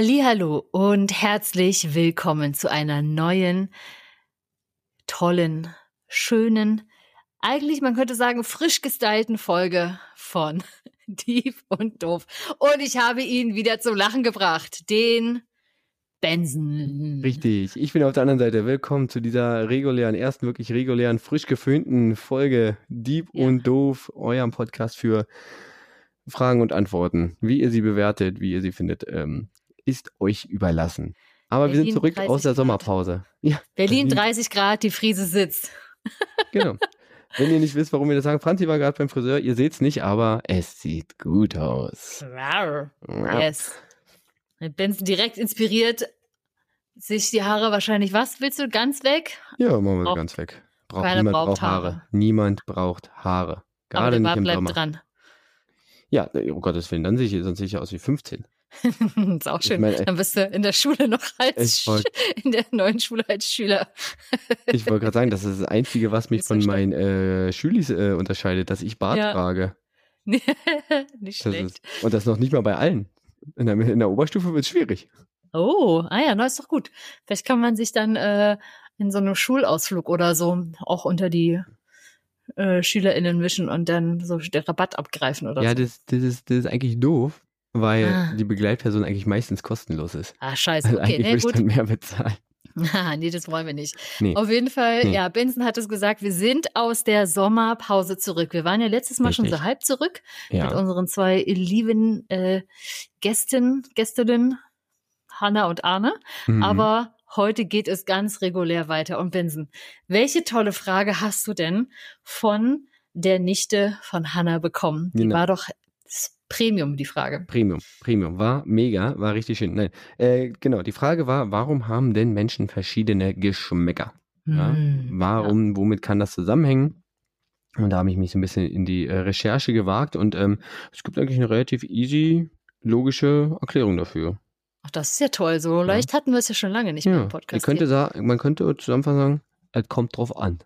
Hallo und herzlich willkommen zu einer neuen, tollen, schönen, eigentlich man könnte sagen frisch gestylten Folge von Dieb und Doof. Und ich habe ihn wieder zum Lachen gebracht, den Benson. Richtig, ich bin auf der anderen Seite. Willkommen zu dieser regulären, ersten wirklich regulären, frisch geföhnten Folge Dieb ja. und Doof, eurem Podcast für Fragen und Antworten. Wie ihr sie bewertet, wie ihr sie findet, ähm, ist euch überlassen. Aber Berlin wir sind zurück aus der Grad. Sommerpause. Ja, Berlin, Berlin 30 Grad, die Friese sitzt. genau. Wenn ihr nicht wisst, warum wir das sagen, Franzi war gerade beim Friseur, ihr seht es nicht, aber es sieht gut aus. Yes. Benson direkt inspiriert, sich die Haare wahrscheinlich, was willst du, ganz weg? Ja, machen wir braucht, ganz weg. Braucht, niemand braucht, Haare. Haare. Niemand braucht Haare. Gerade aber der nicht im bleibt Sommer. dran. Ja, um Gottes Willen, dann sehe ich, sonst sehe ich aus wie 15. ist auch schön. Meine, Dann bist du in der Schule noch als wollt, in der neuen Schule als Schüler. ich wollte gerade sagen, das ist das Einzige, was mich von meinen äh, Schülis äh, unterscheidet, dass ich Bart ja. trage. nicht das schlecht. Ist, und das noch nicht mal bei allen. In der, in der Oberstufe wird es schwierig. Oh, ah ja, na ist doch gut. Vielleicht kann man sich dann äh, in so einem Schulausflug oder so auch unter die äh, SchülerInnen mischen und dann so den Rabatt abgreifen oder ja, so. Ja, das, das, ist, das ist eigentlich doof, weil ah. die Begleitperson eigentlich meistens kostenlos ist. Ah, scheiße. Okay, also eigentlich nee, würde ich dann mehr bezahlen. Ah, nee, das wollen wir nicht. Nee. Auf jeden Fall, nee. ja, Benson hat es gesagt, wir sind aus der Sommerpause zurück. Wir waren ja letztes Mal Richtig. schon so halb zurück ja. mit unseren zwei lieben äh, Gästen, Gästinnen, Hanna und Arne. Mhm. Aber heute geht es ganz regulär weiter. Und Benson, welche tolle Frage hast du denn von der Nichte von Hanna bekommen? Die genau. war doch Premium, die Frage. Premium, Premium. War mega, war richtig schön. Nein, äh, genau, die Frage war, warum haben denn Menschen verschiedene Geschmäcker? Ja? Mm, warum, ja. womit kann das zusammenhängen? Und da habe ich mich so ein bisschen in die äh, Recherche gewagt und ähm, es gibt eigentlich eine relativ easy, logische Erklärung dafür. Ach, das ist ja toll. So leicht hatten wir es ja schon lange nicht mehr im Podcast. könnte sagen, man könnte zusammenfassend sagen, es kommt drauf an.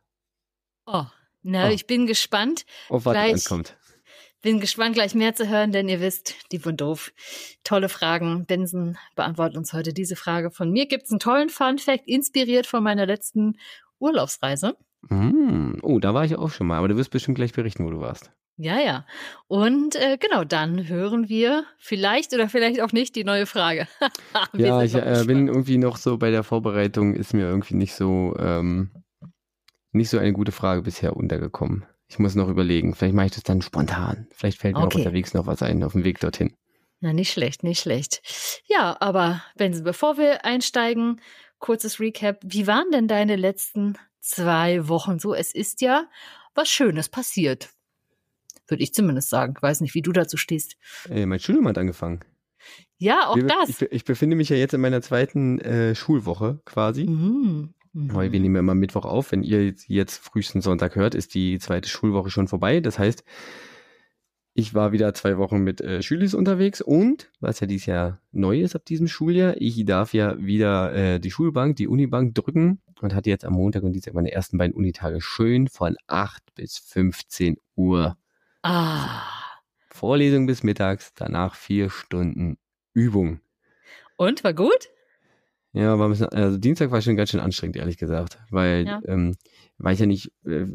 Oh, na, oh. ich bin gespannt. Auf was es ankommt. Bin gespannt, gleich mehr zu hören, denn ihr wisst, die und doof. Tolle Fragen. Benson beantwortet uns heute diese Frage. Von mir gibt es einen tollen Fun-Fact, inspiriert von meiner letzten Urlaubsreise. Mm, oh, da war ich auch schon mal, aber du wirst bestimmt gleich berichten, wo du warst. Ja, ja. Und äh, genau, dann hören wir vielleicht oder vielleicht auch nicht die neue Frage. ja, ich äh, bin irgendwie noch so bei der Vorbereitung, ist mir irgendwie nicht so, ähm, nicht so eine gute Frage bisher untergekommen. Ich muss noch überlegen. Vielleicht mache ich das dann spontan. Vielleicht fällt mir okay. auch unterwegs noch was ein auf dem Weg dorthin. Na, nicht schlecht, nicht schlecht. Ja, aber Benson, bevor wir einsteigen, kurzes Recap. Wie waren denn deine letzten zwei Wochen so? Es ist ja was Schönes passiert. Würde ich zumindest sagen. Ich weiß nicht, wie du dazu stehst. Ey, mein Studium hat angefangen. Ja, auch das. Ich, ich, befinde mich ja jetzt in meiner zweiten äh, Schulwoche quasi. Mhm. Mhm. Weil wir nehmen ja immer Mittwoch auf. Wenn ihr jetzt frühesten Sonntag hört, ist die zweite Schulwoche schon vorbei. Das heißt, ich war wieder zwei Wochen mit äh, Schülis unterwegs und, was ja dieses Jahr neu ist ab diesem Schuljahr, ich darf ja wieder äh, die Schulbank, die Unibank drücken und hatte jetzt am Montag und Dienstag meine ersten beiden Unitage schön von 8 bis 15 Uhr. Ah. Vorlesung bis mittags, danach vier Stunden Übung. Und, war gut? Ja, war ein bisschen, also Dienstag war schon ganz schön anstrengend, ehrlich gesagt, weil, ja. ähm, weil ich ja nicht, äh,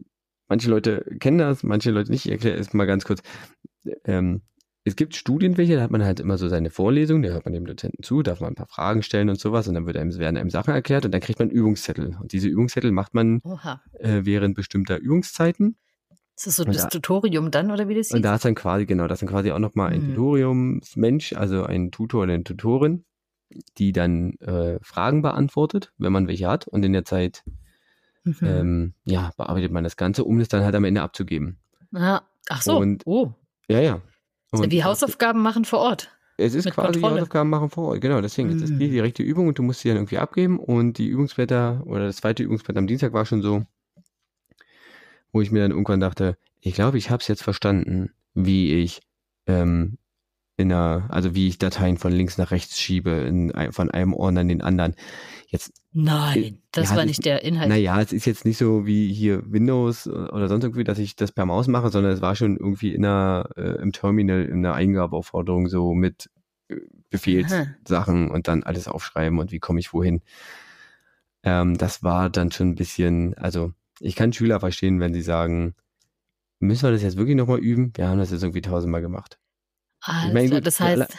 manche Leute kennen das, manche Leute nicht. Ich erkläre es mal ganz kurz. Ähm, es gibt Studien, welche, da hat man halt immer so seine Vorlesung, da hört man dem Dozenten zu, darf man ein paar Fragen stellen und sowas und dann wird einem, werden einem Sachen erklärt und dann kriegt man Übungszettel. Und diese Übungszettel macht man äh, während bestimmter Übungszeiten. Ist das so das da, Tutorium dann oder wie das hieß? Und da ist dann quasi, genau, das ist dann quasi auch nochmal ein hm. Tutoriumsmensch, also ein Tutor oder eine Tutorin, die dann äh, Fragen beantwortet, wenn man welche hat. Und in der Zeit mhm. ähm, ja, bearbeitet man das Ganze, um es dann halt am Ende abzugeben. Ah, ach so. Und, oh. Ja, ja. Und wie Hausaufgaben machen vor Ort. Es ist quasi Kontrolle. Hausaufgaben machen vor Ort, genau. Deswegen mhm. ist das die direkte Übung und du musst sie dann irgendwie abgeben. Und die Übungsblätter oder das zweite Übungsblatt am Dienstag war schon so, wo ich mir dann irgendwann dachte, ich glaube, ich habe es jetzt verstanden, wie ich ähm, in einer, also wie ich Dateien von links nach rechts schiebe, in, von einem Ordner in den anderen. Jetzt. Nein, äh, das ja, war nicht der Inhalt. Naja, es ist jetzt nicht so wie hier Windows oder sonst irgendwie, dass ich das per Maus mache, sondern es war schon irgendwie in einer, äh, im Terminal, in einer Eingabeaufforderung so mit Befehlssachen und dann alles aufschreiben und wie komme ich wohin. Ähm, das war dann schon ein bisschen, also ich kann Schüler verstehen, wenn sie sagen, müssen wir das jetzt wirklich nochmal üben? Wir haben das jetzt irgendwie tausendmal gemacht. Alles ich meine, gut, das heißt,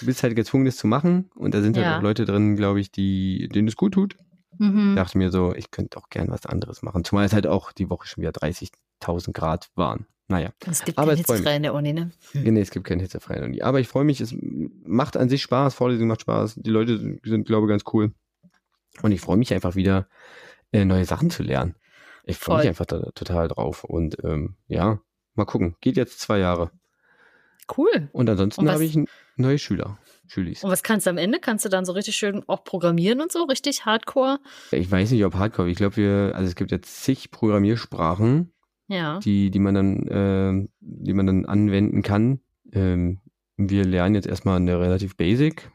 du bist halt gezwungen, das zu machen und da sind halt ja. halt auch Leute drin, glaube ich, die, denen es gut tut. Mhm. Ich dachte mir so, ich könnte auch gern was anderes machen. Zumal es halt auch die Woche schon wieder 30.000 Grad waren. Naja. Es gibt keine hitzefrei in der Uni, ne? Hm. Nee, es gibt keine hitzefrei in der Uni. Aber ich freue mich, es macht an sich Spaß, Vorlesung macht Spaß, die Leute sind, sind glaube ich, ganz cool. Und ich freue mich einfach wieder, äh, neue Sachen zu lernen. Ich freue mich einfach da, total drauf. Und ähm, ja, mal gucken. Geht jetzt zwei Jahre. Cool. Und ansonsten habe ich neue Schüler. Schülis. Und was kannst du am Ende? Kannst du dann so richtig schön auch programmieren und so, richtig hardcore? Ich weiß nicht, ob hardcore. Ich glaube, wir, also es gibt jetzt zig Programmiersprachen, ja. die, die man dann, äh, die man dann anwenden kann. Ähm, wir lernen jetzt erstmal eine relativ basic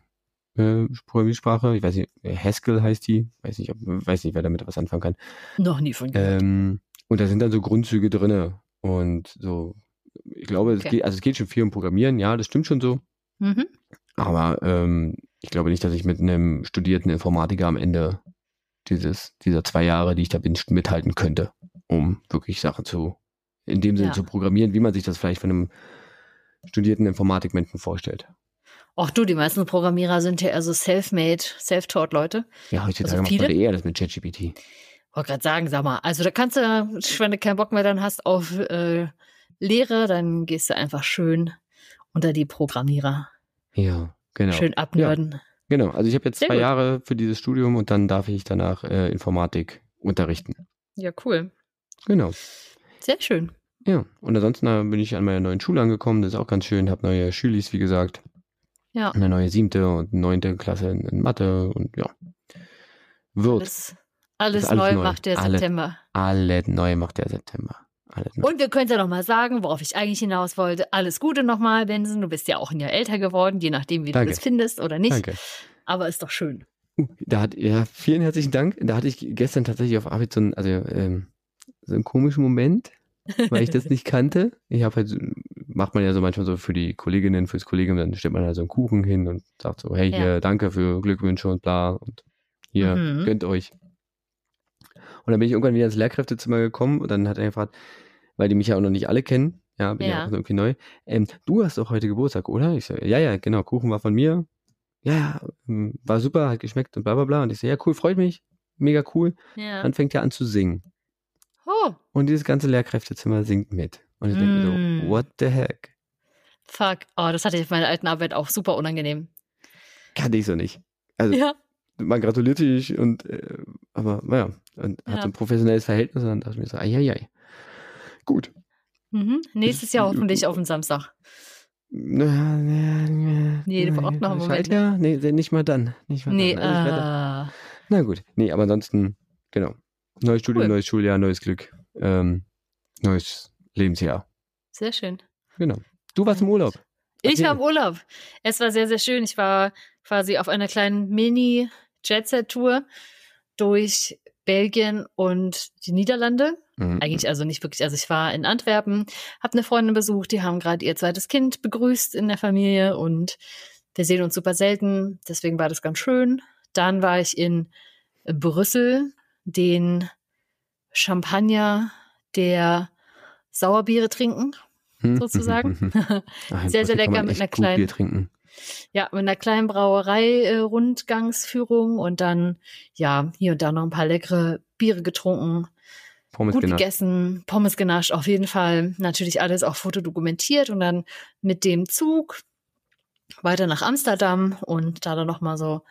äh, Programmiersprache. Ich weiß nicht, Haskell heißt die. Weiß nicht, ob, weiß nicht, wer damit was anfangen kann. Noch nie von gehört. Ähm, und da sind dann so Grundzüge drinne und so. Ich glaube, okay. es geht, also es geht schon viel um Programmieren. Ja, das stimmt schon so. Mhm. Aber ähm, ich glaube nicht, dass ich mit einem studierten Informatiker am Ende dieses, dieser zwei Jahre, die ich da bin, mithalten könnte, um wirklich Sachen zu, in dem Sinne ja. zu programmieren, wie man sich das vielleicht von einem studierten Informatikmenschen vorstellt. Ach du, die meisten Programmierer sind ja eher so self-made, self-taught Leute. Ja, heutzutage also macht man eher das mit ChatGPT. Wollte gerade sagen, sag mal, also da kannst du, wenn du keinen Bock mehr dann hast auf äh, Lehre, dann gehst du einfach schön unter die Programmierer. Ja, genau. Schön abnörden. Ja, genau, also ich habe jetzt Sehr zwei gut. Jahre für dieses Studium und dann darf ich danach äh, Informatik unterrichten. Ja, cool. Genau. Sehr schön. Ja, und ansonsten äh, bin ich an meiner neuen Schule angekommen, das ist auch ganz schön, habe neue Schülis, wie gesagt. Ja. Eine neue siebte und neunte Klasse in, Mathe und ja. Wird. Alles, alles, alles neu, neu, macht der alle, September. Alle neu macht der September. Und wir können ja nochmal sagen, worauf ich eigentlich hinaus wollte. Alles Gute nochmal, Benson. Du bist ja auch ein Jahr älter geworden, je nachdem, wie Danke. du das findest oder nicht. Danke. Aber ist doch schön. Uh, da hat, ja, vielen herzlichen Dank. Da hatte ich gestern tatsächlich auf Arbeit so einen, also, ähm, so einen komischen Moment, weil ich das nicht kannte. Ich habe halt, macht man ja so manchmal so für die Kolleginnen, fürs Kollegium, dann stellt man da so einen Kuchen hin und sagt so, hey, ja. hier, danke für Glückwünsche und bla und hier, mhm. gönnt euch. Und dann bin ich irgendwann wieder ins Lehrkräftezimmer gekommen und dann hat er gefragt, weil die mich ja auch noch nicht alle kennen, ja, bin ja, ja auch irgendwie neu. Ähm, du hast doch heute Geburtstag, oder? Ich so, ja, ja, genau, Kuchen war von mir. Ja, ja, ähm, war super, hat geschmeckt und bla bla bla. Und ich so, ja, cool, freut mich, mega cool. Ja. Dann fängt er an zu singen. Oh. Und dieses ganze Lehrkräftezimmer singt mit. Und ich mm. denke mir so, mm. what the heck? Fuck, oh, das hatte ich auf meiner alten Arbeit auch super unangenehm. Kannte ich so nicht. Also, ja. man gratuliert sich und, äh, aber naja, und ja. hat so ein professionelles Verhältnis und dann dachte ich mir so, ai, ai, ai. Gut. Mhm. Nächstes Jahr hoffentlich auf den Samstag. Nee, nee, braucht noch einen Moment. Ja, nee, nicht mal dann. Nicht mal nee, dann. Ah. Na gut. Nee, aber ansonsten, genau. Neues Studium, cool. neues Schuljahr, neues Glück. Ähm, neues Lebensjahr. Sehr schön. Genau. Du warst im Urlaub. Ich war im Urlaub. Es war sehr, sehr schön. Ich war quasi auf einer kleinen Mini-Jet-Set-Tour durch Belgien und die Niederlande. Mhm. Eigentlich also nicht wirklich. Also ich war in Antwerpen, habe eine Freundin besucht, die haben gerade ihr zweites Kind begrüßt in der Familie und wir sehen uns super selten. Deswegen war das ganz schön. Dann war ich in Brüssel, den Champagner der Sauerbiere trinken, hm. sozusagen. Ach, sehr, sehr lecker mit einer kleinen. Ja, mit einer kleinen Brauerei-Rundgangsführung äh, und dann, ja, hier und da noch ein paar leckere Biere getrunken. Pommes gut genascht. gegessen, Pommes genascht, auf jeden Fall. Natürlich alles auch fotodokumentiert und dann mit dem Zug weiter nach Amsterdam und da dann nochmal so,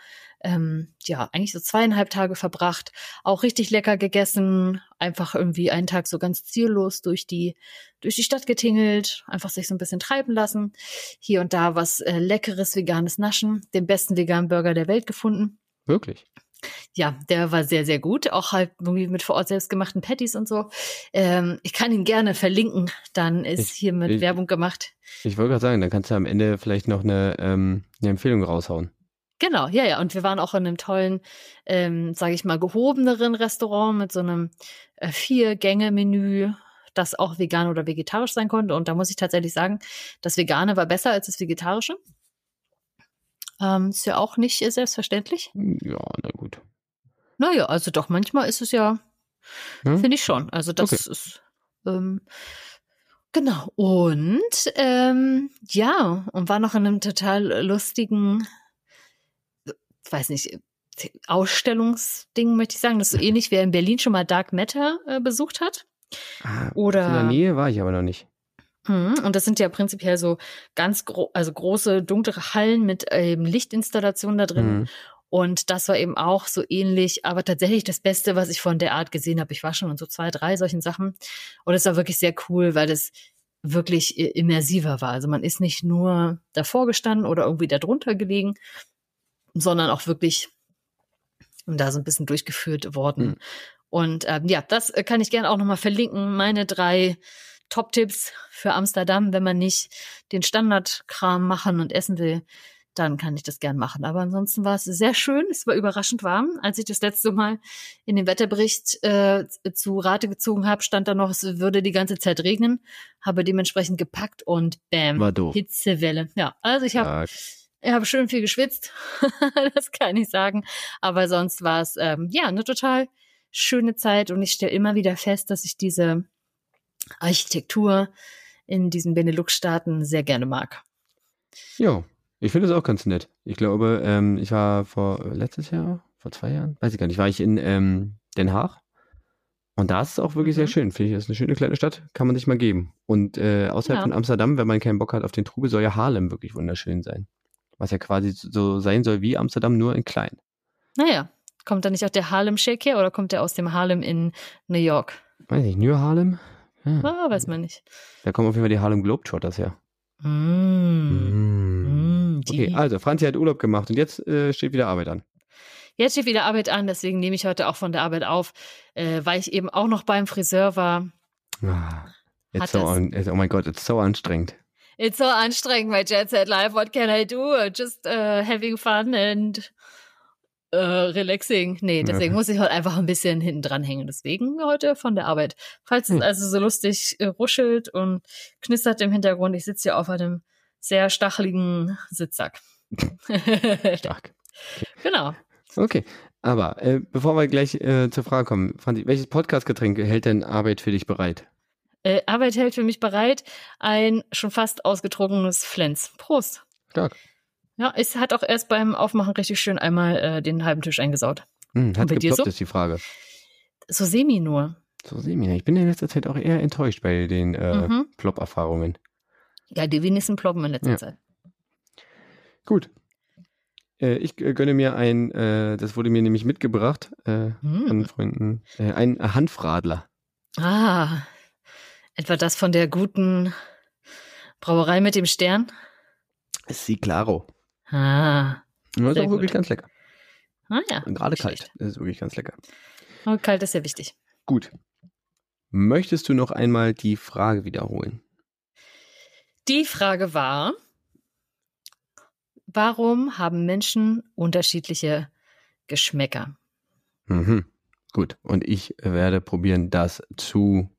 ähm, ja, eigentlich so zweieinhalb Tage verbracht. Auch richtig lecker gegessen, einfach irgendwie einen Tag so ganz ziellos durch die, durch die Stadt getingelt, einfach sich so ein bisschen treiben lassen. Hier und da was äh, leckeres veganes Naschen, den besten veganen Burger der Welt gefunden. Wirklich? Ja, der war sehr, sehr gut. Auch halt irgendwie mit vor Ort selbstgemachten Patties und so. Ähm, ich kann ihn gerne verlinken. Dann ist ich, hiermit ich, Werbung gemacht. Ich wollte gerade sagen, dann kannst du am Ende vielleicht noch eine, ähm, eine Empfehlung raushauen. Genau, ja, ja. Und wir waren auch in einem tollen, ähm, sage ich mal, gehobeneren Restaurant mit so einem äh, Vier-Gänge-Menü, das auch vegan oder vegetarisch sein konnte. Und da muss ich tatsächlich sagen, das Vegane war besser als das Vegetarische. Ähm, ist ja auch nicht selbstverständlich. Ja, na gut. Naja, also doch, manchmal ist es ja, hm? finde ich schon. Also das okay. ist, ähm, genau. Und ähm, ja, und war noch in einem total lustigen, weiß nicht, Ausstellungsding, möchte ich sagen. Das ist so ähnlich, wer in Berlin schon mal Dark Matter äh, besucht hat. Ah, Oder, in der Nähe war ich aber noch nicht. Mhm, und das sind ja prinzipiell so ganz gro also große dunkle Hallen mit ähm, Lichtinstallationen da drin. Mhm. Und das war eben auch so ähnlich, aber tatsächlich das Beste, was ich von der Art gesehen habe. Ich war schon in so zwei, drei solchen Sachen. Und es war wirklich sehr cool, weil das wirklich immersiver war. Also man ist nicht nur davor gestanden oder irgendwie darunter gelegen, sondern auch wirklich da so ein bisschen durchgeführt worden. Mhm. Und ähm, ja, das kann ich gerne auch nochmal verlinken. Meine drei Top-Tipps für Amsterdam, wenn man nicht den Standardkram machen und essen will, dann kann ich das gern machen. Aber ansonsten war es sehr schön. Es war überraschend warm. Als ich das letzte Mal in den Wetterbericht äh, zu Rate gezogen habe, stand da noch, es würde die ganze Zeit regnen. Habe dementsprechend gepackt und bam, war doof. Hitzewelle. Ja, also ich habe ich habe schön viel geschwitzt. das kann ich sagen. Aber sonst war es ähm, ja eine total schöne Zeit und ich stelle immer wieder fest, dass ich diese Architektur in diesen Benelux-Staaten sehr gerne mag. Ja, ich finde es auch ganz nett. Ich glaube, ähm, ich war vor äh, letztes Jahr, vor zwei Jahren, weiß ich gar nicht, war ich in ähm, Den Haag. Und da ist es auch wirklich mhm. sehr schön, finde ich. Das ist eine schöne kleine Stadt, kann man sich mal geben. Und äh, außerhalb ja. von Amsterdam, wenn man keinen Bock hat auf den Trubel, soll ja Harlem wirklich wunderschön sein. Was ja quasi so sein soll wie Amsterdam, nur in klein. Naja, kommt da nicht auch der Harlem Shake her oder kommt der aus dem Harlem in New York? Weiß ich, New Harlem? Ja. Ah, weiß man nicht. Da kommen auf jeden Fall die Harlem Globetrotters her. Mm. Mm. Okay, also Franzi hat Urlaub gemacht und jetzt äh, steht wieder Arbeit an. Jetzt steht wieder Arbeit an, deswegen nehme ich heute auch von der Arbeit auf, äh, weil ich eben auch noch beim Friseur war. Ah, it's so on, oh mein Gott, it's so anstrengend. It's so anstrengend, my Jet Set Life. What can I do? Just uh, having fun and äh, relaxing. Nee, deswegen ja. muss ich heute einfach ein bisschen hinten dran hängen. Deswegen heute von der Arbeit. Falls es hm. also so lustig äh, ruschelt und knistert im Hintergrund, ich sitze hier auf einem sehr stacheligen Sitzsack. Stark. Okay. Genau. Okay, aber äh, bevor wir gleich äh, zur Frage kommen, Franzi, welches Podcastgetränk hält denn Arbeit für dich bereit? Äh, Arbeit hält für mich bereit ein schon fast ausgetrunkenes Flens. Prost. Stark. Ja, es hat auch erst beim Aufmachen richtig schön einmal äh, den halben Tisch eingesaut. Hm, hat geploppt, so? ist die Frage. So semi nur. So semi. Ich bin in letzter Zeit auch eher enttäuscht bei den äh, mhm. Plop-Erfahrungen. Ja, die wenigsten ploppen in letzter ja. Zeit. Gut. Äh, ich äh, gönne mir ein, äh, das wurde mir nämlich mitgebracht äh, hm. an Freunden, äh, ein Hanfradler. Ah, etwa das von der guten Brauerei mit dem Stern? Sie claro. Ah. Das ist auch wirklich ganz lecker. Ah ja. Und gerade kalt. Das ist wirklich ganz lecker. Und kalt ist ja wichtig. Gut. Möchtest du noch einmal die Frage wiederholen? Die Frage war, warum haben Menschen unterschiedliche Geschmäcker? Mhm. Gut. Und ich werde probieren, das zu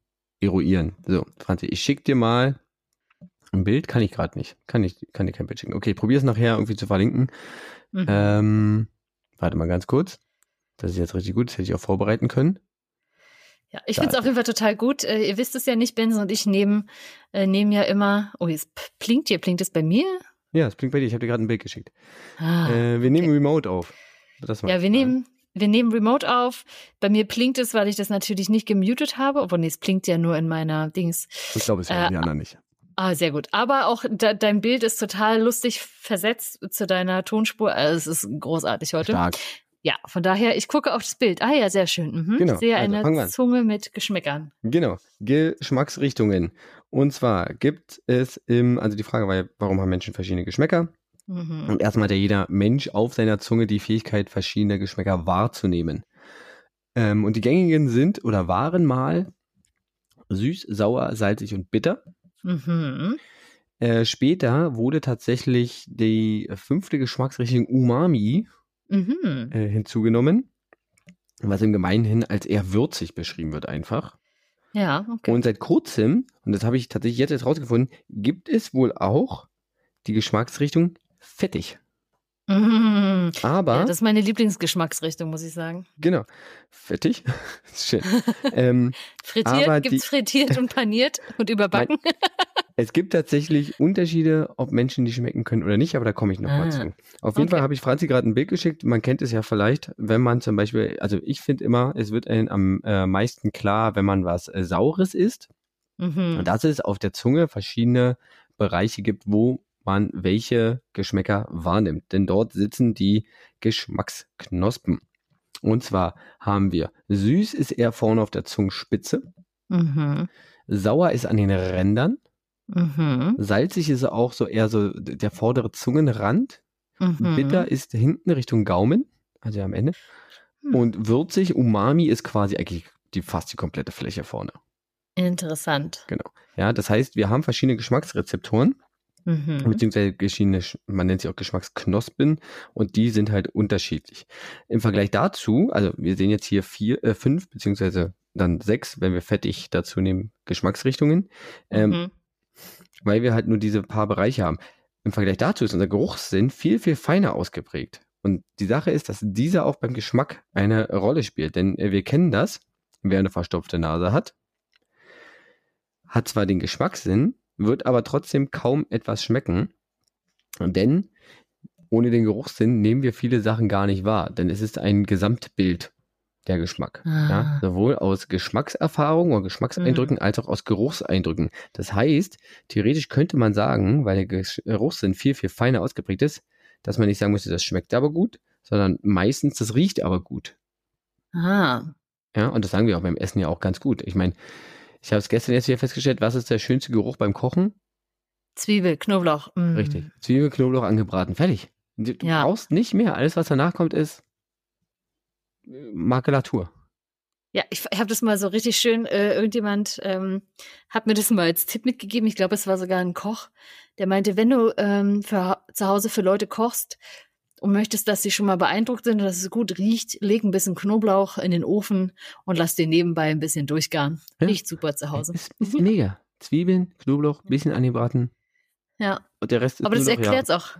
eruieren. So, Franzi, ich schicke dir mal ein Bild kann ich gerade nicht. Kann ich, kann ich kein Bild schicken. Okay, probier es nachher irgendwie zu verlinken. Mhm. Ähm, warte mal ganz kurz. Das ist jetzt richtig gut. Das hätte ich auch vorbereiten können. Ja, ich finde es auf jeden Fall total gut. Äh, ihr wisst es ja nicht, Benson und ich nehmen, äh, nehmen ja immer. Oh, jetzt blinkt hier. Blinkt es bei mir? Ja, es blinkt bei dir. Ich habe dir gerade ein Bild geschickt. Ah, äh, wir nehmen okay. Remote auf. ja, wir nehmen, wir nehmen Remote auf. Bei mir blinkt es, weil ich das natürlich nicht gemutet habe. Obwohl, nee, es blinkt ja nur in meiner Dings. Ich glaube, es ja äh, die anderen nicht. Ah, sehr gut. Aber auch de dein Bild ist total lustig versetzt zu deiner Tonspur. Also es ist großartig heute. Stark. Ja, von daher, ich gucke auf das Bild. Ah ja, sehr schön. Mhm. Genau. Ich sehe also, eine Zunge mit Geschmäckern. Genau. Geschmacksrichtungen. Und zwar gibt es im, also die Frage war ja, warum haben Menschen verschiedene Geschmäcker? Mhm. Und erstmal hat ja jeder Mensch auf seiner Zunge die Fähigkeit, verschiedene Geschmäcker wahrzunehmen. Ähm, und die gängigen sind oder waren mal süß, sauer, salzig und bitter. Mhm. Äh, später wurde tatsächlich die fünfte Geschmacksrichtung Umami mhm. äh, hinzugenommen, was im Gemeinhin als eher würzig beschrieben wird einfach. Ja, okay. Und seit kurzem, und das habe ich tatsächlich jetzt, jetzt rausgefunden, gibt es wohl auch die Geschmacksrichtung fettig. Mm, aber. Ja, das ist meine Lieblingsgeschmacksrichtung, muss ich sagen. Genau. Fettig. Schön. ähm, frittiert, gibt es frittiert und paniert und überbacken? Nein, es gibt tatsächlich Unterschiede, ob Menschen die schmecken können oder nicht, aber da komme ich nochmal ah, zu. Auf jeden okay. Fall habe ich Franzi gerade ein Bild geschickt. Man kennt es ja vielleicht, wenn man zum Beispiel, also ich finde immer, es wird einem am äh, meisten klar, wenn man was äh, Saures isst. Mhm. Und dass es auf der Zunge verschiedene Bereiche gibt, wo man welche Geschmäcker wahrnimmt. Denn dort sitzen die Geschmacksknospen. Und zwar haben wir süß ist eher vorne auf der Zungenspitze. Mhm. Sauer ist an den Rändern. Mhm. Salzig ist auch so eher so der vordere Zungenrand. Mhm. Bitter ist hinten Richtung Gaumen, also am Ende. Mhm. Und würzig, Umami ist quasi eigentlich die, fast die komplette Fläche vorne. Interessant. Genau. Ja, das heißt, wir haben verschiedene Geschmacksrezeptoren. Mhm. Beziehungsweise geschiedene, man nennt sie auch Geschmacksknospen und die sind halt unterschiedlich. Im Vergleich dazu, also wir sehen jetzt hier vier, äh, fünf, beziehungsweise dann sechs, wenn wir fettig dazu nehmen, Geschmacksrichtungen, ähm, mhm. weil wir halt nur diese paar Bereiche haben. Im Vergleich dazu ist unser Geruchssinn viel, viel feiner ausgeprägt. Und die Sache ist, dass dieser auch beim Geschmack eine Rolle spielt. Denn äh, wir kennen das, wer eine verstopfte Nase hat, hat zwar den Geschmackssinn, wird aber trotzdem kaum etwas schmecken. Denn ohne den Geruchssinn nehmen wir viele Sachen gar nicht wahr, denn es ist ein Gesamtbild der Geschmack. Ah. Ja, sowohl aus Geschmackserfahrungen und Geschmackseindrücken mhm. als auch aus Geruchseindrücken. Das heißt, theoretisch könnte man sagen, weil der Geruchssinn viel, viel feiner ausgeprägt ist, dass man nicht sagen müsste, das schmeckt aber gut, sondern meistens, das riecht aber gut. Ah. Ja, und das sagen wir auch beim Essen ja auch ganz gut. Ich meine, ich habe es gestern jetzt wieder festgestellt, was ist der schönste Geruch beim Kochen? Zwiebel, Knoblauch. Mm. Richtig. Zwiebel, Knoblauch angebraten. Fertig. Du ja. brauchst nicht mehr. Alles, was danach kommt, ist äh, Makulatur. Ja, ich habe das mal so richtig schön, äh, irgendjemand ähm, hat mir das mal als Tipp mitgegeben, ich glaube, es war sogar ein Koch, der meinte, wenn du ähm, für, zu Hause für Leute kochst, und möchtest, dass sie schon mal beeindruckt sind und dass es gut riecht, leg ein bisschen Knoblauch in den Ofen und lass den nebenbei ein bisschen durchgaren. Ja. Riecht super zu Hause. Ist, ist mega. Zwiebeln, Knoblauch, ein bisschen angebraten. Ja. Und der Rest ist Aber das erklärt es ja. auch.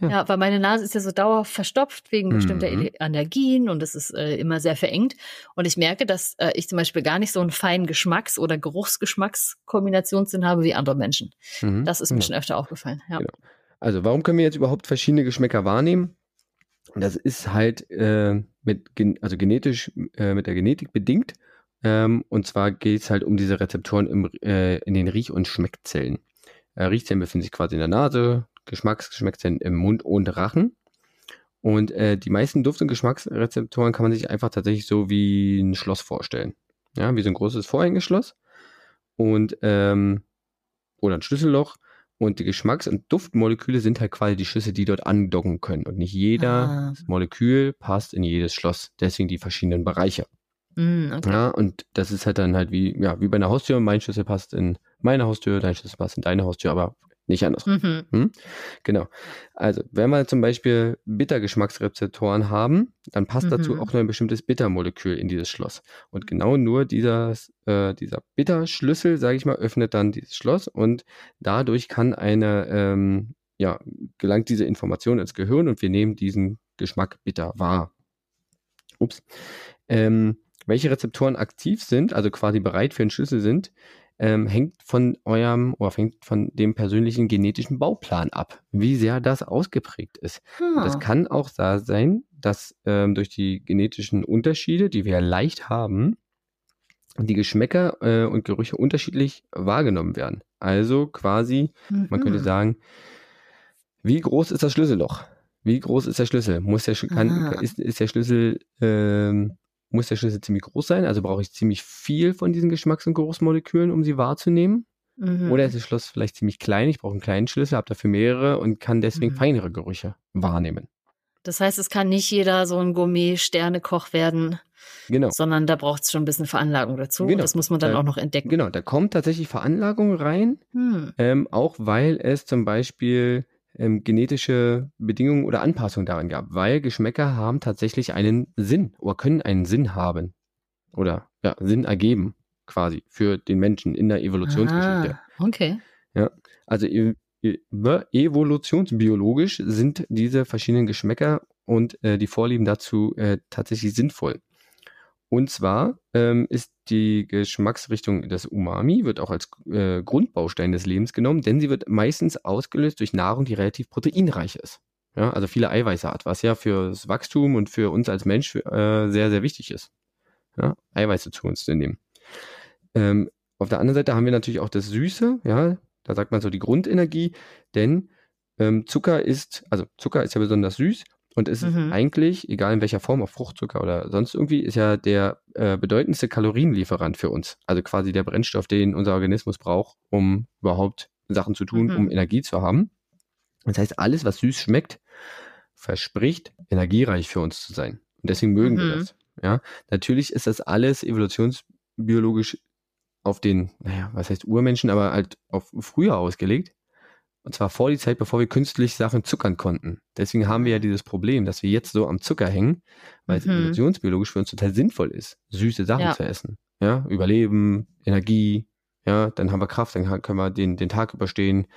Ja. ja. weil meine Nase ist ja so dauerhaft verstopft wegen bestimmter mhm. Allergien und es ist äh, immer sehr verengt. Und ich merke, dass äh, ich zum Beispiel gar nicht so einen feinen Geschmacks- oder Geruchsgeschmackskombinationssinn habe wie andere Menschen. Mhm. Das ist mir ja. schon öfter aufgefallen. Ja. Genau. Also, warum können wir jetzt überhaupt verschiedene Geschmäcker wahrnehmen? Das ist halt äh, mit, also genetisch, äh, mit der Genetik bedingt. Ähm, und zwar geht es halt um diese Rezeptoren im, äh, in den Riech- und Schmeckzellen. Äh, Riechzellen befinden sich quasi in der Nase, Geschmacksgeschmackzellen im Mund und Rachen. Und äh, die meisten Duft- und Geschmacksrezeptoren kann man sich einfach tatsächlich so wie ein Schloss vorstellen. Ja, wie so ein großes Vorhängeschloss. Und, ähm, oder ein Schlüsselloch. Und die Geschmacks- und Duftmoleküle sind halt quasi die Schlüssel, die dort andocken können. Und nicht jeder ah. Molekül passt in jedes Schloss. Deswegen die verschiedenen Bereiche. Mm, okay. Ja, und das ist halt dann halt wie, ja, wie bei einer Haustür. Mein Schlüssel passt in meine Haustür, dein Schlüssel passt in deine Haustür, aber nicht anders. Mhm. Hm? Genau. Also, wenn wir zum Beispiel Bittergeschmacksrezeptoren haben, dann passt mhm. dazu auch nur ein bestimmtes Bittermolekül in dieses Schloss. Und genau nur dieses, äh, dieser Bitterschlüssel, sage ich mal, öffnet dann dieses Schloss und dadurch kann eine, ähm, ja, gelangt diese Information ins Gehirn und wir nehmen diesen Geschmack bitter wahr. Ups. Ähm, welche Rezeptoren aktiv sind, also quasi bereit für einen Schlüssel sind, ähm, hängt von eurem oder hängt von dem persönlichen genetischen Bauplan ab, wie sehr das ausgeprägt ist. Hm. Das kann auch da sein, dass ähm, durch die genetischen Unterschiede, die wir leicht haben, die Geschmäcker äh, und Gerüche unterschiedlich wahrgenommen werden. Also quasi, mhm. man könnte mhm. sagen, wie groß ist das Schlüsselloch? Wie groß ist der Schlüssel? Muss der, kann, ist, ist der Schlüssel ähm, muss der Schlüssel ziemlich groß sein, also brauche ich ziemlich viel von diesen Geschmacks- und Geruchsmolekülen, um sie wahrzunehmen. Mhm. Oder ist das Schloss vielleicht ziemlich klein, ich brauche einen kleinen Schlüssel, habe dafür mehrere und kann deswegen mhm. feinere Gerüche wahrnehmen. Das heißt, es kann nicht jeder so ein Gourmet-Sternekoch werden, genau. sondern da braucht es schon ein bisschen Veranlagung dazu. Genau. Das muss man dann da, auch noch entdecken. Genau, da kommt tatsächlich Veranlagung rein, hm. ähm, auch weil es zum Beispiel ähm, genetische Bedingungen oder Anpassungen daran gab, weil Geschmäcker haben tatsächlich einen Sinn oder können einen Sinn haben oder ja, Sinn ergeben quasi für den Menschen in der Evolutionsgeschichte. Ah, okay. Ja, also evolutionsbiologisch sind diese verschiedenen Geschmäcker und äh, die Vorlieben dazu äh, tatsächlich sinnvoll. Und zwar ähm, ist die Geschmacksrichtung des Umami, wird auch als äh, Grundbaustein des Lebens genommen, denn sie wird meistens ausgelöst durch Nahrung, die relativ proteinreich ist. Ja, also viele Eiweiße hat, was ja fürs Wachstum und für uns als Mensch äh, sehr, sehr wichtig ist. Ja, Eiweiße zu uns zu nehmen. Ähm, auf der anderen Seite haben wir natürlich auch das Süße, ja, da sagt man so die Grundenergie, denn ähm, Zucker ist, also Zucker ist ja besonders süß und ist mhm. eigentlich, egal in welcher Form, ob Fruchtzucker oder sonst irgendwie, ist ja der äh, bedeutendste Kalorienlieferant für uns. Also quasi der Brennstoff, den unser Organismus braucht, um überhaupt Sachen zu tun, mhm. um Energie zu haben. Das heißt, alles, was süß schmeckt, verspricht, energiereich für uns zu sein. Und deswegen mögen mhm. wir das. Ja, natürlich ist das alles evolutionsbiologisch auf den, naja, was heißt Urmenschen, aber halt auf früher ausgelegt. Und zwar vor die Zeit, bevor wir künstlich Sachen zuckern konnten. Deswegen haben wir ja dieses Problem, dass wir jetzt so am Zucker hängen, weil mhm. es evolutionsbiologisch für uns total sinnvoll ist, süße Sachen ja. zu essen. Ja, Überleben, Energie, ja, dann haben wir Kraft, dann können wir den, den Tag überstehen,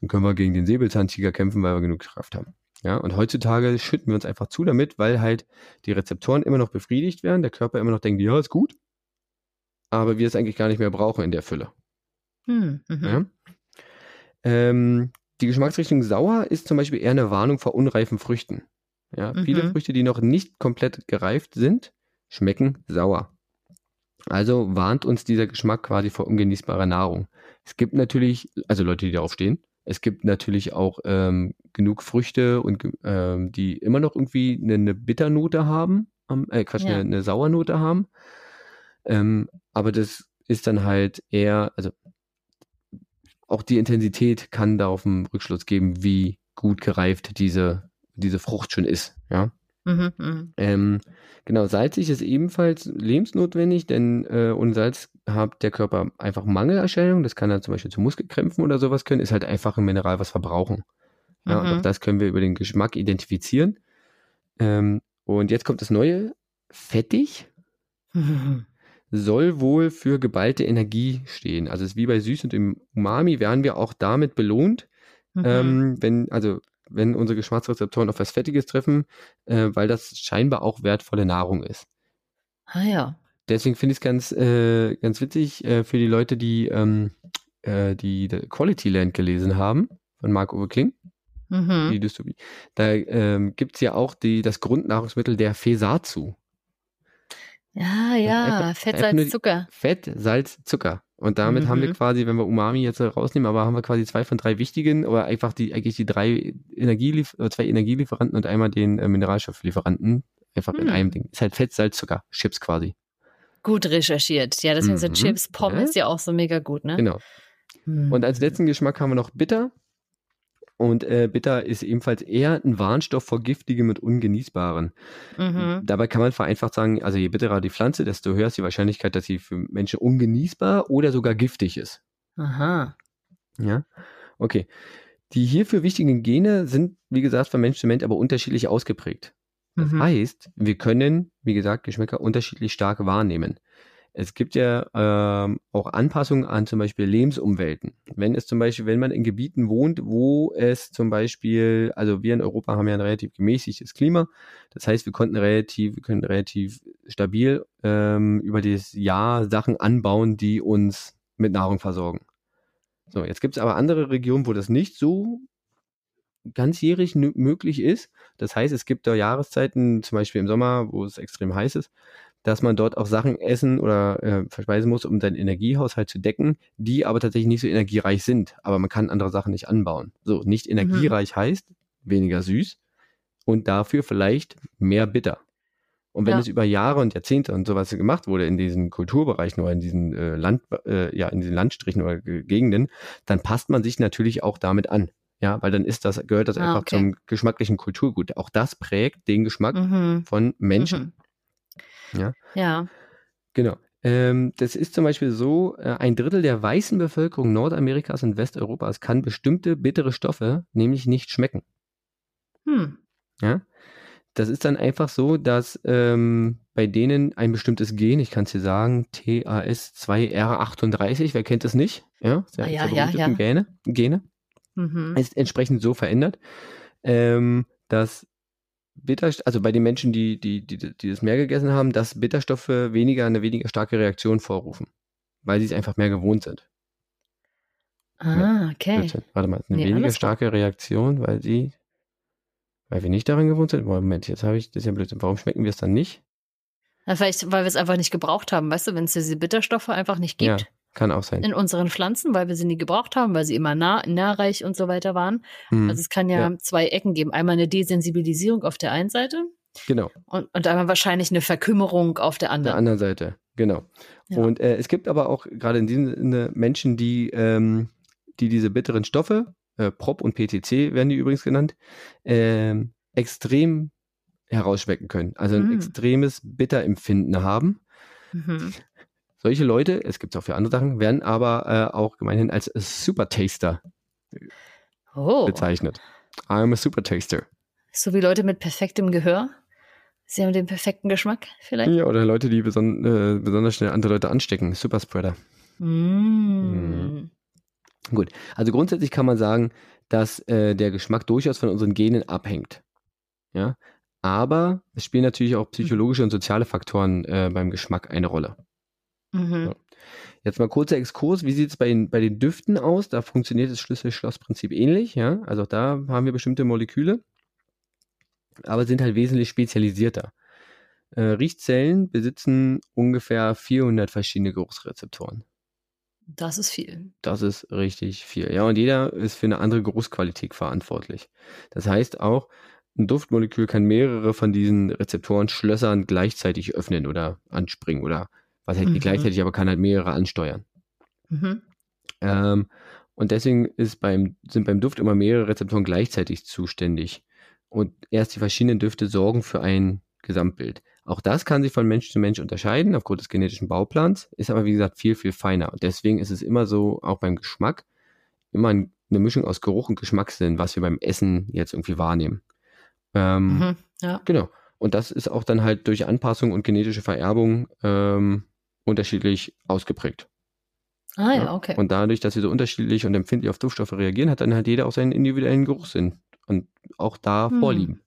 dann können wir gegen den Säbelzahntiger kämpfen, weil wir genug Kraft haben. Ja, und heutzutage schütten wir uns einfach zu damit, weil halt die Rezeptoren immer noch befriedigt werden, der Körper immer noch denkt, ja, ist gut, aber wir es eigentlich gar nicht mehr brauchen in der Fülle. Hm, mhm. ja? Ähm, die Geschmacksrichtung sauer ist zum Beispiel eher eine Warnung vor unreifen Früchten. Ja, mhm. Viele Früchte, die noch nicht komplett gereift sind, schmecken sauer. Also warnt uns dieser Geschmack quasi vor ungenießbarer Nahrung. Es gibt natürlich, also Leute, die darauf stehen, es gibt natürlich auch ähm, genug Früchte und ähm, die immer noch irgendwie eine, eine Bitternote haben, äh, Quatsch, ja. eine, eine Sauernote haben. Ähm, aber das ist dann halt eher, also auch die Intensität kann da auf dem Rückschluss geben, wie gut gereift diese, diese Frucht schon ist, ja. Mhm, mh. ähm, genau, salzig ist ebenfalls lebensnotwendig, denn äh, ohne Salz hat der Körper einfach Mangelerscheinungen. Das kann dann zum Beispiel zu Muskelkrämpfen oder sowas können, ist halt einfach ein Mineral, was verbrauchen. Ja, mhm. Und auch das können wir über den Geschmack identifizieren. Ähm, und jetzt kommt das Neue, fettig. Mhm. soll wohl für geballte Energie stehen. Also es ist wie bei Süß und im Umami werden wir auch damit belohnt, mhm. ähm, wenn, also wenn unsere Geschmacksrezeptoren auf was Fettiges treffen, äh, weil das scheinbar auch wertvolle Nahrung ist. Ah ja. Deswegen finde ich es ganz, äh, ganz witzig äh, für die Leute, die ähm, äh, die, Quality Land gelesen haben von Marc-Uwe Kling. Mhm. Die Dystopie. Da ähm, gibt es ja auch die, das Grundnahrungsmittel der Fesatsu. Ja, ja, Fett, Salz, Zucker. Fett, Salz, Zucker. Und damit mhm. haben wir mhm. quasi, wenn wir Umami jetzt rausnehmen, aber haben wir quasi zwei von drei wichtigen oder einfach die eigentlich die drei Energielief zwei Energielieferanten und einmal den äh, Mineralstofflieferanten einfach mhm. in einem Ding. Ist halt Fett, Salz, Zucker, Chips quasi. Gut recherchiert. Ja, deswegen mhm. sind Chips, Pommes ja. ja auch so mega gut, ne? Genau. Mhm. Und als letzten Geschmack haben wir noch bitter. Und äh, Bitter ist ebenfalls eher ein Warnstoff vor giftigem und ungenießbaren. Mhm. Dabei kann man vereinfacht sagen, also je bitterer die Pflanze, desto höher ist die Wahrscheinlichkeit, dass sie für Menschen ungenießbar oder sogar giftig ist. Aha. Ja, okay. Die hierfür wichtigen Gene sind, wie gesagt, von Mensch zu Mensch aber unterschiedlich ausgeprägt. Das mhm. heißt, wir können, wie gesagt, Geschmäcker unterschiedlich stark wahrnehmen. Es gibt ja ähm, auch Anpassungen an zum Beispiel Lebensumwelten. Wenn es zum Beispiel, wenn man in Gebieten wohnt, wo es zum Beispiel, also wir in Europa haben ja ein relativ gemäßigtes Klima. Das heißt, wir konnten relativ, wir können relativ stabil ähm, über das Jahr Sachen anbauen, die uns mit Nahrung versorgen. So, jetzt gibt es aber andere Regionen, wo das nicht so ganzjährig möglich ist. Das heißt, es gibt da Jahreszeiten, zum Beispiel im Sommer, wo es extrem heiß ist, dass man dort auch Sachen essen oder äh, verspeisen muss, um seinen Energiehaushalt zu decken, die aber tatsächlich nicht so energiereich sind. Aber man kann andere Sachen nicht anbauen. So, nicht mhm. energiereich mhm. heißt weniger süß und dafür vielleicht mehr bitter. Und wenn ja. es über Jahre und Jahrzehnte und sowas gemacht wurde in diesen Kulturbereichen oder in diesen äh, Land, äh, ja, in diesen Landstrichen oder Gegenden, dann passt man sich natürlich auch damit an. Ja, weil dann ist das, gehört das ah, einfach okay. zum geschmacklichen Kulturgut. Auch das prägt den Geschmack mhm. von Menschen. Mhm. Ja. Ja. Genau. Ähm, das ist zum Beispiel so, äh, ein Drittel der weißen Bevölkerung Nordamerikas und Westeuropas kann bestimmte bittere Stoffe nämlich nicht schmecken. Hm. Ja. Das ist dann einfach so, dass ähm, bei denen ein bestimmtes Gen, ich kann es dir sagen, TAS2R38, wer kennt es nicht? Ja, sehr, ah, ja, ja, ja. Gene, Gene. mhm. ist entsprechend so verändert, ähm, dass Bitterstoffe, also bei den Menschen, die, die, die, die das mehr gegessen haben, dass Bitterstoffe weniger eine weniger starke Reaktion vorrufen, weil sie es einfach mehr gewohnt sind. Ah, okay. Blödsinn. Warte mal, eine nee, weniger starke Reaktion, weil sie, weil wir nicht daran gewohnt sind. Moment, jetzt habe ich, das ist ja Blödsinn. Warum schmecken wir es dann nicht? Ja, vielleicht, weil wir es einfach nicht gebraucht haben, weißt du, wenn es diese Bitterstoffe einfach nicht gibt. Ja, kann auch sein. In unseren Pflanzen, weil wir sie nie gebraucht haben, weil sie immer nah, nährreich und so weiter waren. Mhm. Also es kann ja, ja, zwei Ecken geben. Einmal eine Desensibilisierung auf der einen Seite. Genau. Und, und einmal wahrscheinlich eine Verkümmerung auf der anderen. Der anderen Seite, genau. Ja. Und äh, es gibt aber auch gerade in diesem Sinne Menschen, die, ähm, die diese bitteren Stoffe, äh, PROP und PTC werden die übrigens genannt, äh, extrem herausschmecken können. Also ein mm. extremes Bitterempfinden haben. Mhm. Solche Leute, es gibt es auch für andere Sachen, werden aber äh, auch gemeinhin als Super Taster oh. bezeichnet. I'm a Super Taster. So wie Leute mit perfektem Gehör. Sie haben den perfekten Geschmack vielleicht? Ja, oder Leute, die beson äh, besonders schnell andere Leute anstecken. Super Spreader. Mm. Mhm. Gut, also grundsätzlich kann man sagen, dass äh, der Geschmack durchaus von unseren Genen abhängt. Ja, aber es spielen natürlich auch psychologische und soziale Faktoren äh, beim Geschmack eine Rolle. Mhm. So. Jetzt mal kurzer Exkurs. Wie sieht es bei, bei den Düften aus? Da funktioniert das Schlüssel-Schloss-Prinzip ähnlich. Ja? Also auch da haben wir bestimmte Moleküle, aber sind halt wesentlich spezialisierter. Äh, Riechzellen besitzen ungefähr 400 verschiedene Geruchsrezeptoren. Das ist viel. Das ist richtig viel. Ja, und jeder ist für eine andere Geruchsqualität verantwortlich. Das heißt auch, ein Duftmolekül kann mehrere von diesen Rezeptoren Schlössern gleichzeitig öffnen oder anspringen oder was halt mhm. gleichzeitig, aber kann halt mehrere ansteuern. Mhm. Ähm, und deswegen ist beim, sind beim Duft immer mehrere Rezeptoren gleichzeitig zuständig. Und erst die verschiedenen Düfte sorgen für ein Gesamtbild. Auch das kann sich von Mensch zu Mensch unterscheiden aufgrund des genetischen Bauplans, ist aber wie gesagt viel, viel feiner. Und deswegen ist es immer so, auch beim Geschmack, immer eine Mischung aus Geruch und Geschmackssinn, was wir beim Essen jetzt irgendwie wahrnehmen. Ähm, mhm, ja. Genau. Und das ist auch dann halt durch Anpassung und genetische Vererbung ähm, unterschiedlich ausgeprägt. Ah ja, okay. Und dadurch, dass wir so unterschiedlich und empfindlich auf Duftstoffe reagieren, hat dann halt jeder auch seinen individuellen Geruchssinn und auch da hm. vorliegen.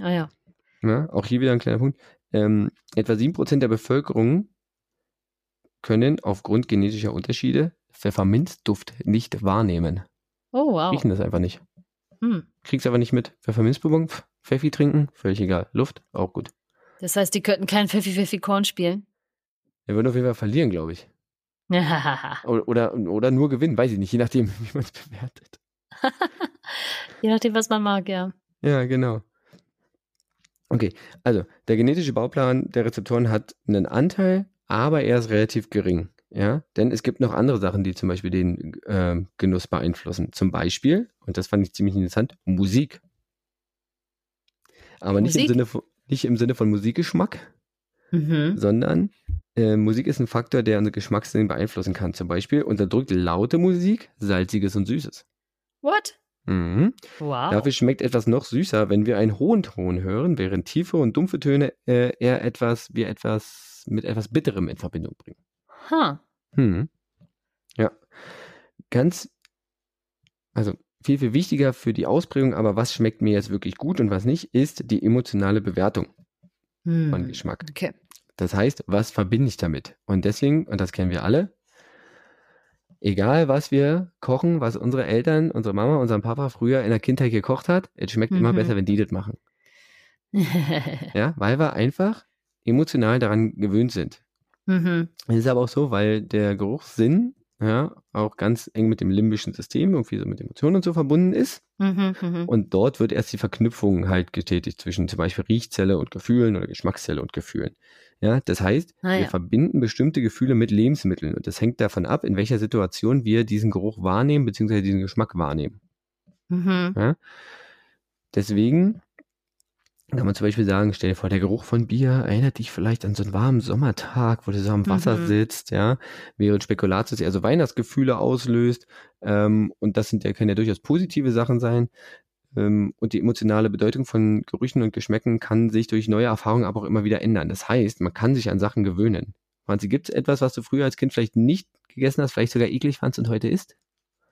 Ah ja. ja. Auch hier wieder ein kleiner Punkt. Ähm, etwa 7% der Bevölkerung können aufgrund genetischer Unterschiede Pfefferminzduft nicht wahrnehmen. Oh, wow. Riechen das einfach nicht. Hm. Kriegst aber nicht mit. Pfefferminzbonbon, Pfeffi trinken, völlig egal. Luft, auch gut. Das heißt, die könnten kein Pfeffi-Pfeffi-Korn spielen? Er würde auf jeden Fall verlieren, glaube ich. oder, oder, oder nur gewinnen, weiß ich nicht, je nachdem, wie man es bewertet. je nachdem, was man mag, ja. Ja, genau. Okay, also der genetische Bauplan der Rezeptoren hat einen Anteil, aber er ist relativ gering. Ja, denn es gibt noch andere Sachen, die zum Beispiel den äh, Genuss beeinflussen. Zum Beispiel, und das fand ich ziemlich interessant, Musik. Aber Musik? Nicht, im Sinne von, nicht im Sinne von Musikgeschmack, mhm. sondern äh, Musik ist ein Faktor, der unsere Geschmackssinn beeinflussen kann. Zum Beispiel unterdrückt laute Musik Salziges und Süßes. What? Mhm. Wow. Dafür schmeckt etwas noch süßer, wenn wir einen hohen Ton hören, während tiefe und dumpfe Töne äh, eher etwas, wir etwas mit etwas Bitterem in Verbindung bringen. Ha. Huh. Hm. Ja. Ganz, also viel, viel wichtiger für die Ausprägung, aber was schmeckt mir jetzt wirklich gut und was nicht, ist die emotionale Bewertung hm. von Geschmack. Okay. Das heißt, was verbinde ich damit? Und deswegen, und das kennen wir alle, egal was wir kochen, was unsere Eltern, unsere Mama, unser Papa früher in der Kindheit gekocht hat, es schmeckt mhm. immer besser, wenn die das machen. ja, weil wir einfach emotional daran gewöhnt sind. Mhm. Es ist aber auch so, weil der Geruchssinn ja, auch ganz eng mit dem limbischen System, irgendwie so mit Emotionen und so verbunden ist. Mhm, mhm, und dort wird erst die Verknüpfung halt getätigt zwischen zum Beispiel Riechzelle und Gefühlen oder Geschmackszelle und Gefühlen. Ja, das heißt, ah, wir ja. verbinden bestimmte Gefühle mit Lebensmitteln und das hängt davon ab, in welcher Situation wir diesen Geruch wahrnehmen, beziehungsweise diesen Geschmack wahrnehmen. Mhm. Ja? Deswegen kann man zum Beispiel sagen, stell dir vor, der Geruch von Bier erinnert dich vielleicht an so einen warmen Sommertag, wo du so am Wasser mhm. sitzt, ja, während Spekulatius eher so Weihnachtsgefühle auslöst. Ähm, und das sind ja, können ja durchaus positive Sachen sein. Ähm, und die emotionale Bedeutung von Gerüchen und Geschmäcken kann sich durch neue Erfahrungen aber auch immer wieder ändern. Das heißt, man kann sich an Sachen gewöhnen. Franzi, gibt es etwas, was du früher als Kind vielleicht nicht gegessen hast, vielleicht sogar eklig fandst und heute isst?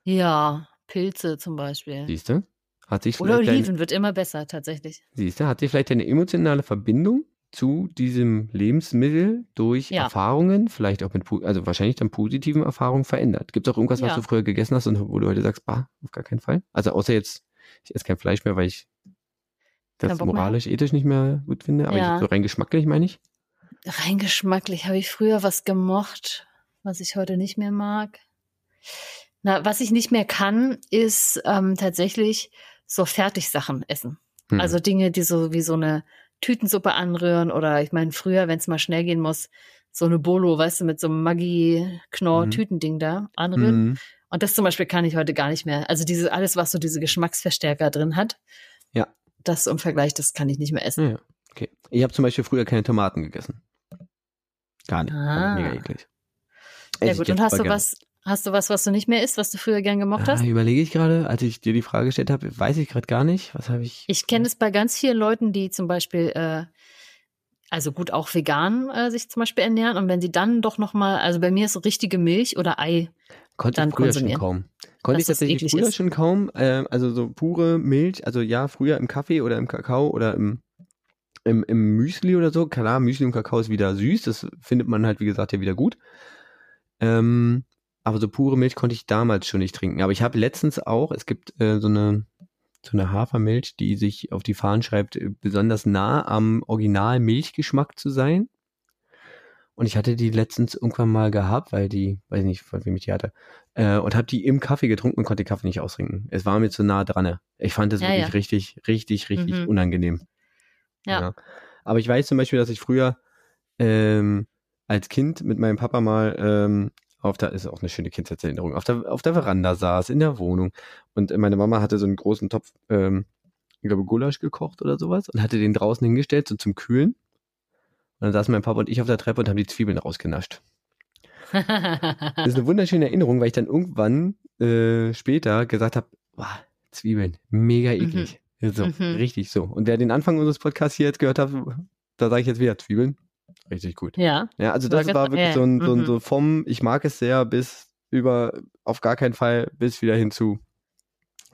Ja, Pilze zum Beispiel. Siehst du? Hat sich Oder Oliven ein, wird immer besser, tatsächlich. Siehst du, hat sich vielleicht eine emotionale Verbindung zu diesem Lebensmittel durch ja. Erfahrungen, vielleicht auch mit, also wahrscheinlich dann positiven Erfahrungen verändert. Gibt es auch irgendwas, ja. was du früher gegessen hast und wo du heute sagst, bah, auf gar keinen Fall? Also außer jetzt, ich esse kein Fleisch mehr, weil ich das moralisch, ethisch nicht mehr gut finde, aber ja. so rein geschmacklich meine ich. Rein geschmacklich habe ich früher was gemocht, was ich heute nicht mehr mag. Na, was ich nicht mehr kann, ist ähm, tatsächlich so Fertigsachen essen. Hm. Also Dinge, die so wie so eine Tütensuppe anrühren oder ich meine, früher, wenn es mal schnell gehen muss, so eine Bolo, weißt du, mit so einem Maggi-Knorr-Tütending mhm. da anrühren. Mhm. Und das zum Beispiel kann ich heute gar nicht mehr. Also diese, alles, was so diese Geschmacksverstärker drin hat. Ja. Das im Vergleich, das kann ich nicht mehr essen. Ja, okay. Ich habe zum Beispiel früher keine Tomaten gegessen. Gar nicht. Ah. Mega eklig. Ja gut, und hast du was, Hast du was, was du nicht mehr isst, was du früher gern gemocht hast? Ah, überlege ich gerade, als ich dir die Frage gestellt habe, weiß ich gerade gar nicht. Was habe ich? Ich kenne es bei ganz vielen Leuten, die zum Beispiel, äh, also gut auch vegan äh, sich zum Beispiel ernähren und wenn sie dann doch noch mal, also bei mir ist so richtige Milch oder Ei. Konnte dann ich früher schon kaum. Konnte ich tatsächlich früher ist. schon kaum. Äh, also so pure Milch, also ja, früher im Kaffee oder im Kakao oder im im, im Müsli oder so. Klar, Müsli und Kakao ist wieder süß. Das findet man halt, wie gesagt, ja wieder gut. Ähm, aber so pure Milch konnte ich damals schon nicht trinken. Aber ich habe letztens auch, es gibt äh, so eine so eine Hafermilch, die sich auf die Fahnen schreibt, äh, besonders nah am Original Milchgeschmack zu sein. Und ich hatte die letztens irgendwann mal gehabt, weil die, weiß ich nicht, von wem ich die hatte, äh, und habe die im Kaffee getrunken und konnte den Kaffee nicht ausrinken. Es war mir zu nah dran. Ich fand das ja, wirklich ja. richtig, richtig, richtig mhm. unangenehm. Ja. ja. Aber ich weiß zum Beispiel, dass ich früher ähm, als Kind mit meinem Papa mal ähm, auf der, ist auch eine schöne Kindheitserinnerung, auf der, auf der Veranda saß, in der Wohnung. Und meine Mama hatte so einen großen Topf, ähm, ich glaube, Gulasch gekocht oder sowas und hatte den draußen hingestellt, so zum Kühlen. Und dann saßen mein Papa und ich auf der Treppe und haben die Zwiebeln rausgenascht. das ist eine wunderschöne Erinnerung, weil ich dann irgendwann äh, später gesagt habe, wow, Zwiebeln, mega mhm. eklig. Mhm. So, mhm. richtig so. Und wer den Anfang unseres Podcasts hier jetzt gehört hat, da sage ich jetzt wieder Zwiebeln. Richtig gut. Ja. Ja, also das war wirklich so, ein, so, ein, mhm. so vom, ich mag es sehr, bis über, auf gar keinen Fall, bis wieder hinzu,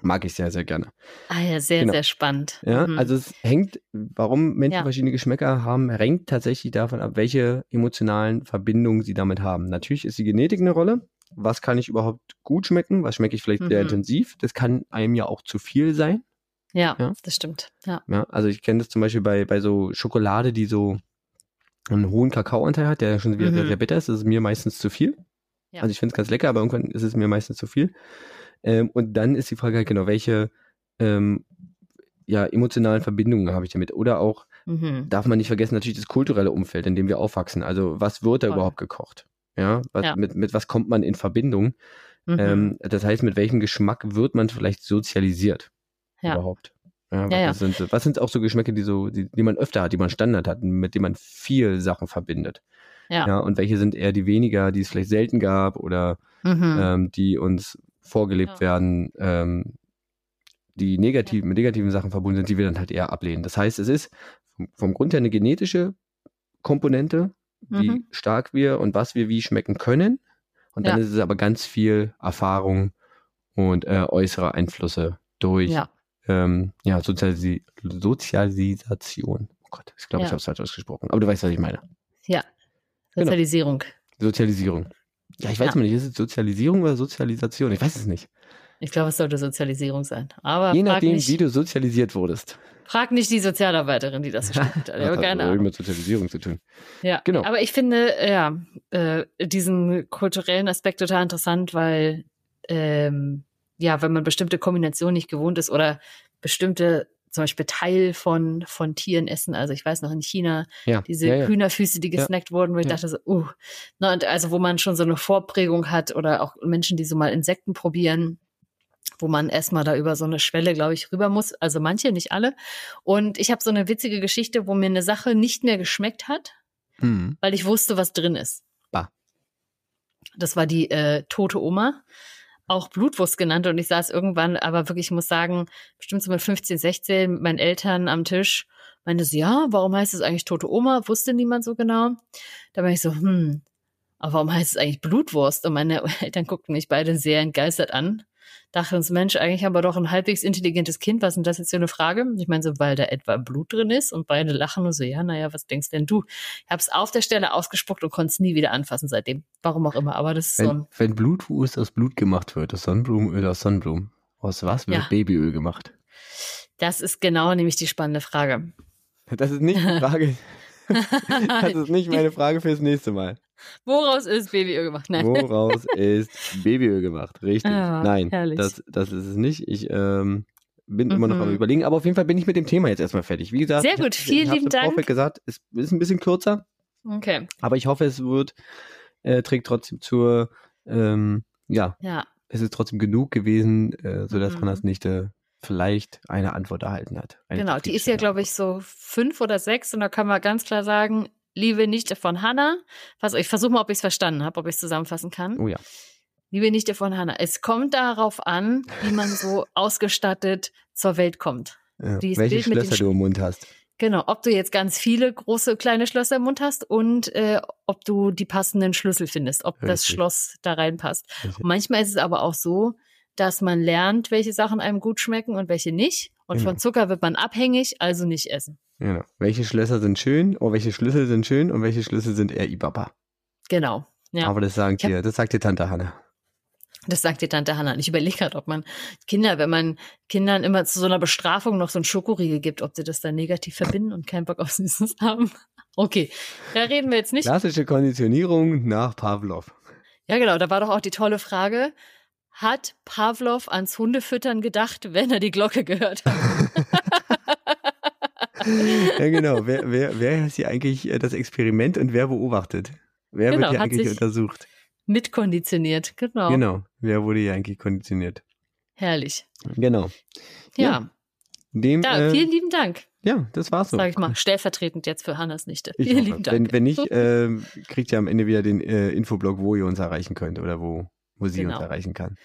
mag ich sehr, sehr gerne. Ah ja, sehr, genau. sehr spannend. Ja, mhm. also es hängt, warum Menschen ja. verschiedene Geschmäcker haben, hängt tatsächlich davon ab, welche emotionalen Verbindungen sie damit haben. Natürlich ist die Genetik eine Rolle. Was kann ich überhaupt gut schmecken? Was schmecke ich vielleicht mhm. sehr intensiv? Das kann einem ja auch zu viel sein. Ja, ja. das stimmt. Ja. ja also ich kenne das zum Beispiel bei, bei so Schokolade, die so einen hohen Kakaoanteil hat, der schon wieder mhm. sehr, sehr bitter ist. Das ist mir meistens zu viel. Ja. Also ich finde es ganz lecker, aber irgendwann ist es mir meistens zu viel. Ähm, und dann ist die Frage halt genau, welche ähm, ja, emotionalen Verbindungen habe ich damit? Oder auch, mhm. darf man nicht vergessen, natürlich das kulturelle Umfeld, in dem wir aufwachsen. Also was wird da Voll. überhaupt gekocht? Ja, was, ja. Mit, mit was kommt man in Verbindung? Mhm. Ähm, das heißt, mit welchem Geschmack wird man vielleicht sozialisiert? Ja. Überhaupt. Ja, was, ja. Sind, was sind auch so Geschmäcke, die so, die, die man öfter hat, die man Standard hat, mit denen man viel Sachen verbindet? Ja. ja. Und welche sind eher die weniger, die es vielleicht selten gab oder mhm. ähm, die uns vorgelebt ja. werden, ähm, die negativ, mit negativen Sachen verbunden sind, die wir dann halt eher ablehnen. Das heißt, es ist vom, Grund her eine genetische Komponente, wie mhm. stark wir und was wir wie schmecken können. Und dann ist es aber ganz viel Erfahrung und äh, äußere Einflüsse durch ja ähm, ja, Sozialisi Sozialisation. Oh Gott, ich glaube, ja. ich habe es falsch ausgesprochen. Aber du weißt, was ich meine. Ja. Sozialisierung. Genau. Sozialisierung. Ja, ich weiß ja. mal nicht, ist es Sozialisierung oder Sozialisation? Ich weiß es nicht. Ich glaube, es sollte Sozialisierung sein. Aber Je nachdem, nicht, wie du sozialisiert wurdest. Frag nicht die Sozialarbeiterin, die das studiert. das hat keine mit Sozialisierung zu tun. Ja, genau. Aber ich finde, ja, äh, diesen kulturellen Aspekt total interessant, weil ähm, ja, wenn man bestimmte Kombinationen nicht gewohnt ist oder bestimmte zum Beispiel Teil von, von Tieren essen. Also ich weiß noch in China, ja, diese ja, ja. Hühnerfüße, die gesnackt wurden, wo ich dachte so, uh, na, und also wo man schon so eine Vorprägung hat oder auch Menschen, die so mal Insekten probieren, wo man erstmal da über so eine Schwelle, glaube ich, rüber muss. Also manche, nicht alle. Und ich habe so eine witzige Geschichte, wo mir eine Sache nicht mehr geschmeckt hat, mhm. weil ich wusste, was drin ist. Bah. Das war die äh, tote Oma auch Blutwurst genannt und ich saß irgendwann, aber wirklich, ich muss sagen, bestimmt so mit 15, 16 mit meinen Eltern am Tisch, meinte sie, ja, warum heißt es eigentlich tote Oma? Wusste niemand so genau. Da war ich so, hm, aber warum heißt es eigentlich Blutwurst? Und meine Eltern guckten mich beide sehr entgeistert an. Dachte uns, Mensch, eigentlich haben wir doch ein halbwegs intelligentes Kind. Was ist denn das jetzt für eine Frage? Ich meine, so, weil da etwa Blut drin ist und beide lachen und so, ja, naja, was denkst denn du? Ich habe es auf der Stelle ausgespuckt und konnte es nie wieder anfassen seitdem. Warum auch immer, aber das ist wenn, so ein... Wenn Blutwurst aus Blut gemacht wird, aus Sonnenblumenöl aus Sonnenblumen, aus was wird ja. Babyöl gemacht? Das ist genau nämlich die spannende Frage. Das ist nicht die Frage. das ist nicht meine Frage fürs nächste Mal. Woraus ist Babyöl gemacht? Nein. Woraus ist Babyöl gemacht? Richtig. Ja, Nein, das, das ist es nicht. Ich ähm, bin mhm. immer noch am mhm. überlegen, aber auf jeden Fall bin ich mit dem Thema jetzt erstmal fertig. Wie gesagt, sehr gut, vielen lieben Dank. Ich gesagt, es ist ein bisschen kürzer. Okay. Aber ich hoffe, es wird äh, trägt trotzdem zur ähm, ja, ja, es ist trotzdem genug gewesen, äh, sodass mhm. Hannas Nichte vielleicht eine Antwort erhalten hat. Genau, die ist ja, glaube ich, so fünf oder sechs und da kann man ganz klar sagen, liebe Nichte von Hannah, was, ich versuche mal, ob ich es verstanden habe, ob ich es zusammenfassen kann. Oh ja. Liebe Nichte von Hannah, es kommt darauf an, wie man so ausgestattet zur Welt kommt. Ja, welche Bild Schlösser du im Mund hast. Genau, ob du jetzt ganz viele große, kleine Schlösser im Mund hast und äh, ob du die passenden Schlüssel findest, ob Richtig. das Schloss da reinpasst. manchmal ist es aber auch so, dass man lernt, welche Sachen einem gut schmecken und welche nicht. Und genau. von Zucker wird man abhängig, also nicht essen. Genau. Welche Schlösser sind schön, oh, welche Schlüssel sind schön und welche Schlüssel sind eher Ibaba. Genau. Ja. Aber das sagt dir, das sagt dir Tante Hanna. Das sagt dir Tante Hanna. Und ich überlege gerade, ob man Kinder, wenn man Kindern immer zu so einer Bestrafung noch so ein Schokoriegel gibt, ob sie das dann negativ verbinden und keinen Bock auf Süßes haben. Okay, da reden wir jetzt nicht. Klassische Konditionierung nach Pavlov. Ja, genau. Da war doch auch die tolle Frage, hat Pavlov ans Hundefüttern gedacht, wenn er die Glocke gehört hat. ja, genau. Wer, wer, wer ist hier eigentlich äh, das Experiment und wer beobachtet? Wer genau, wird hier eigentlich untersucht? Mitkonditioniert, genau. Genau. Wer wurde hier eigentlich konditioniert? Herrlich. Genau. Ja. ja. Dem, ja, äh, vielen lieben Dank. Ja, das war's so. Sag ich mal, stellvertretend jetzt für Hannas Nichte. Ich vielen lieben Dank. Wenn, wenn nicht, äh, kriegt ihr am Ende wieder den äh, Infoblog, wo ihr uns erreichen könnt oder wo wo sie genau. uns erreichen kann.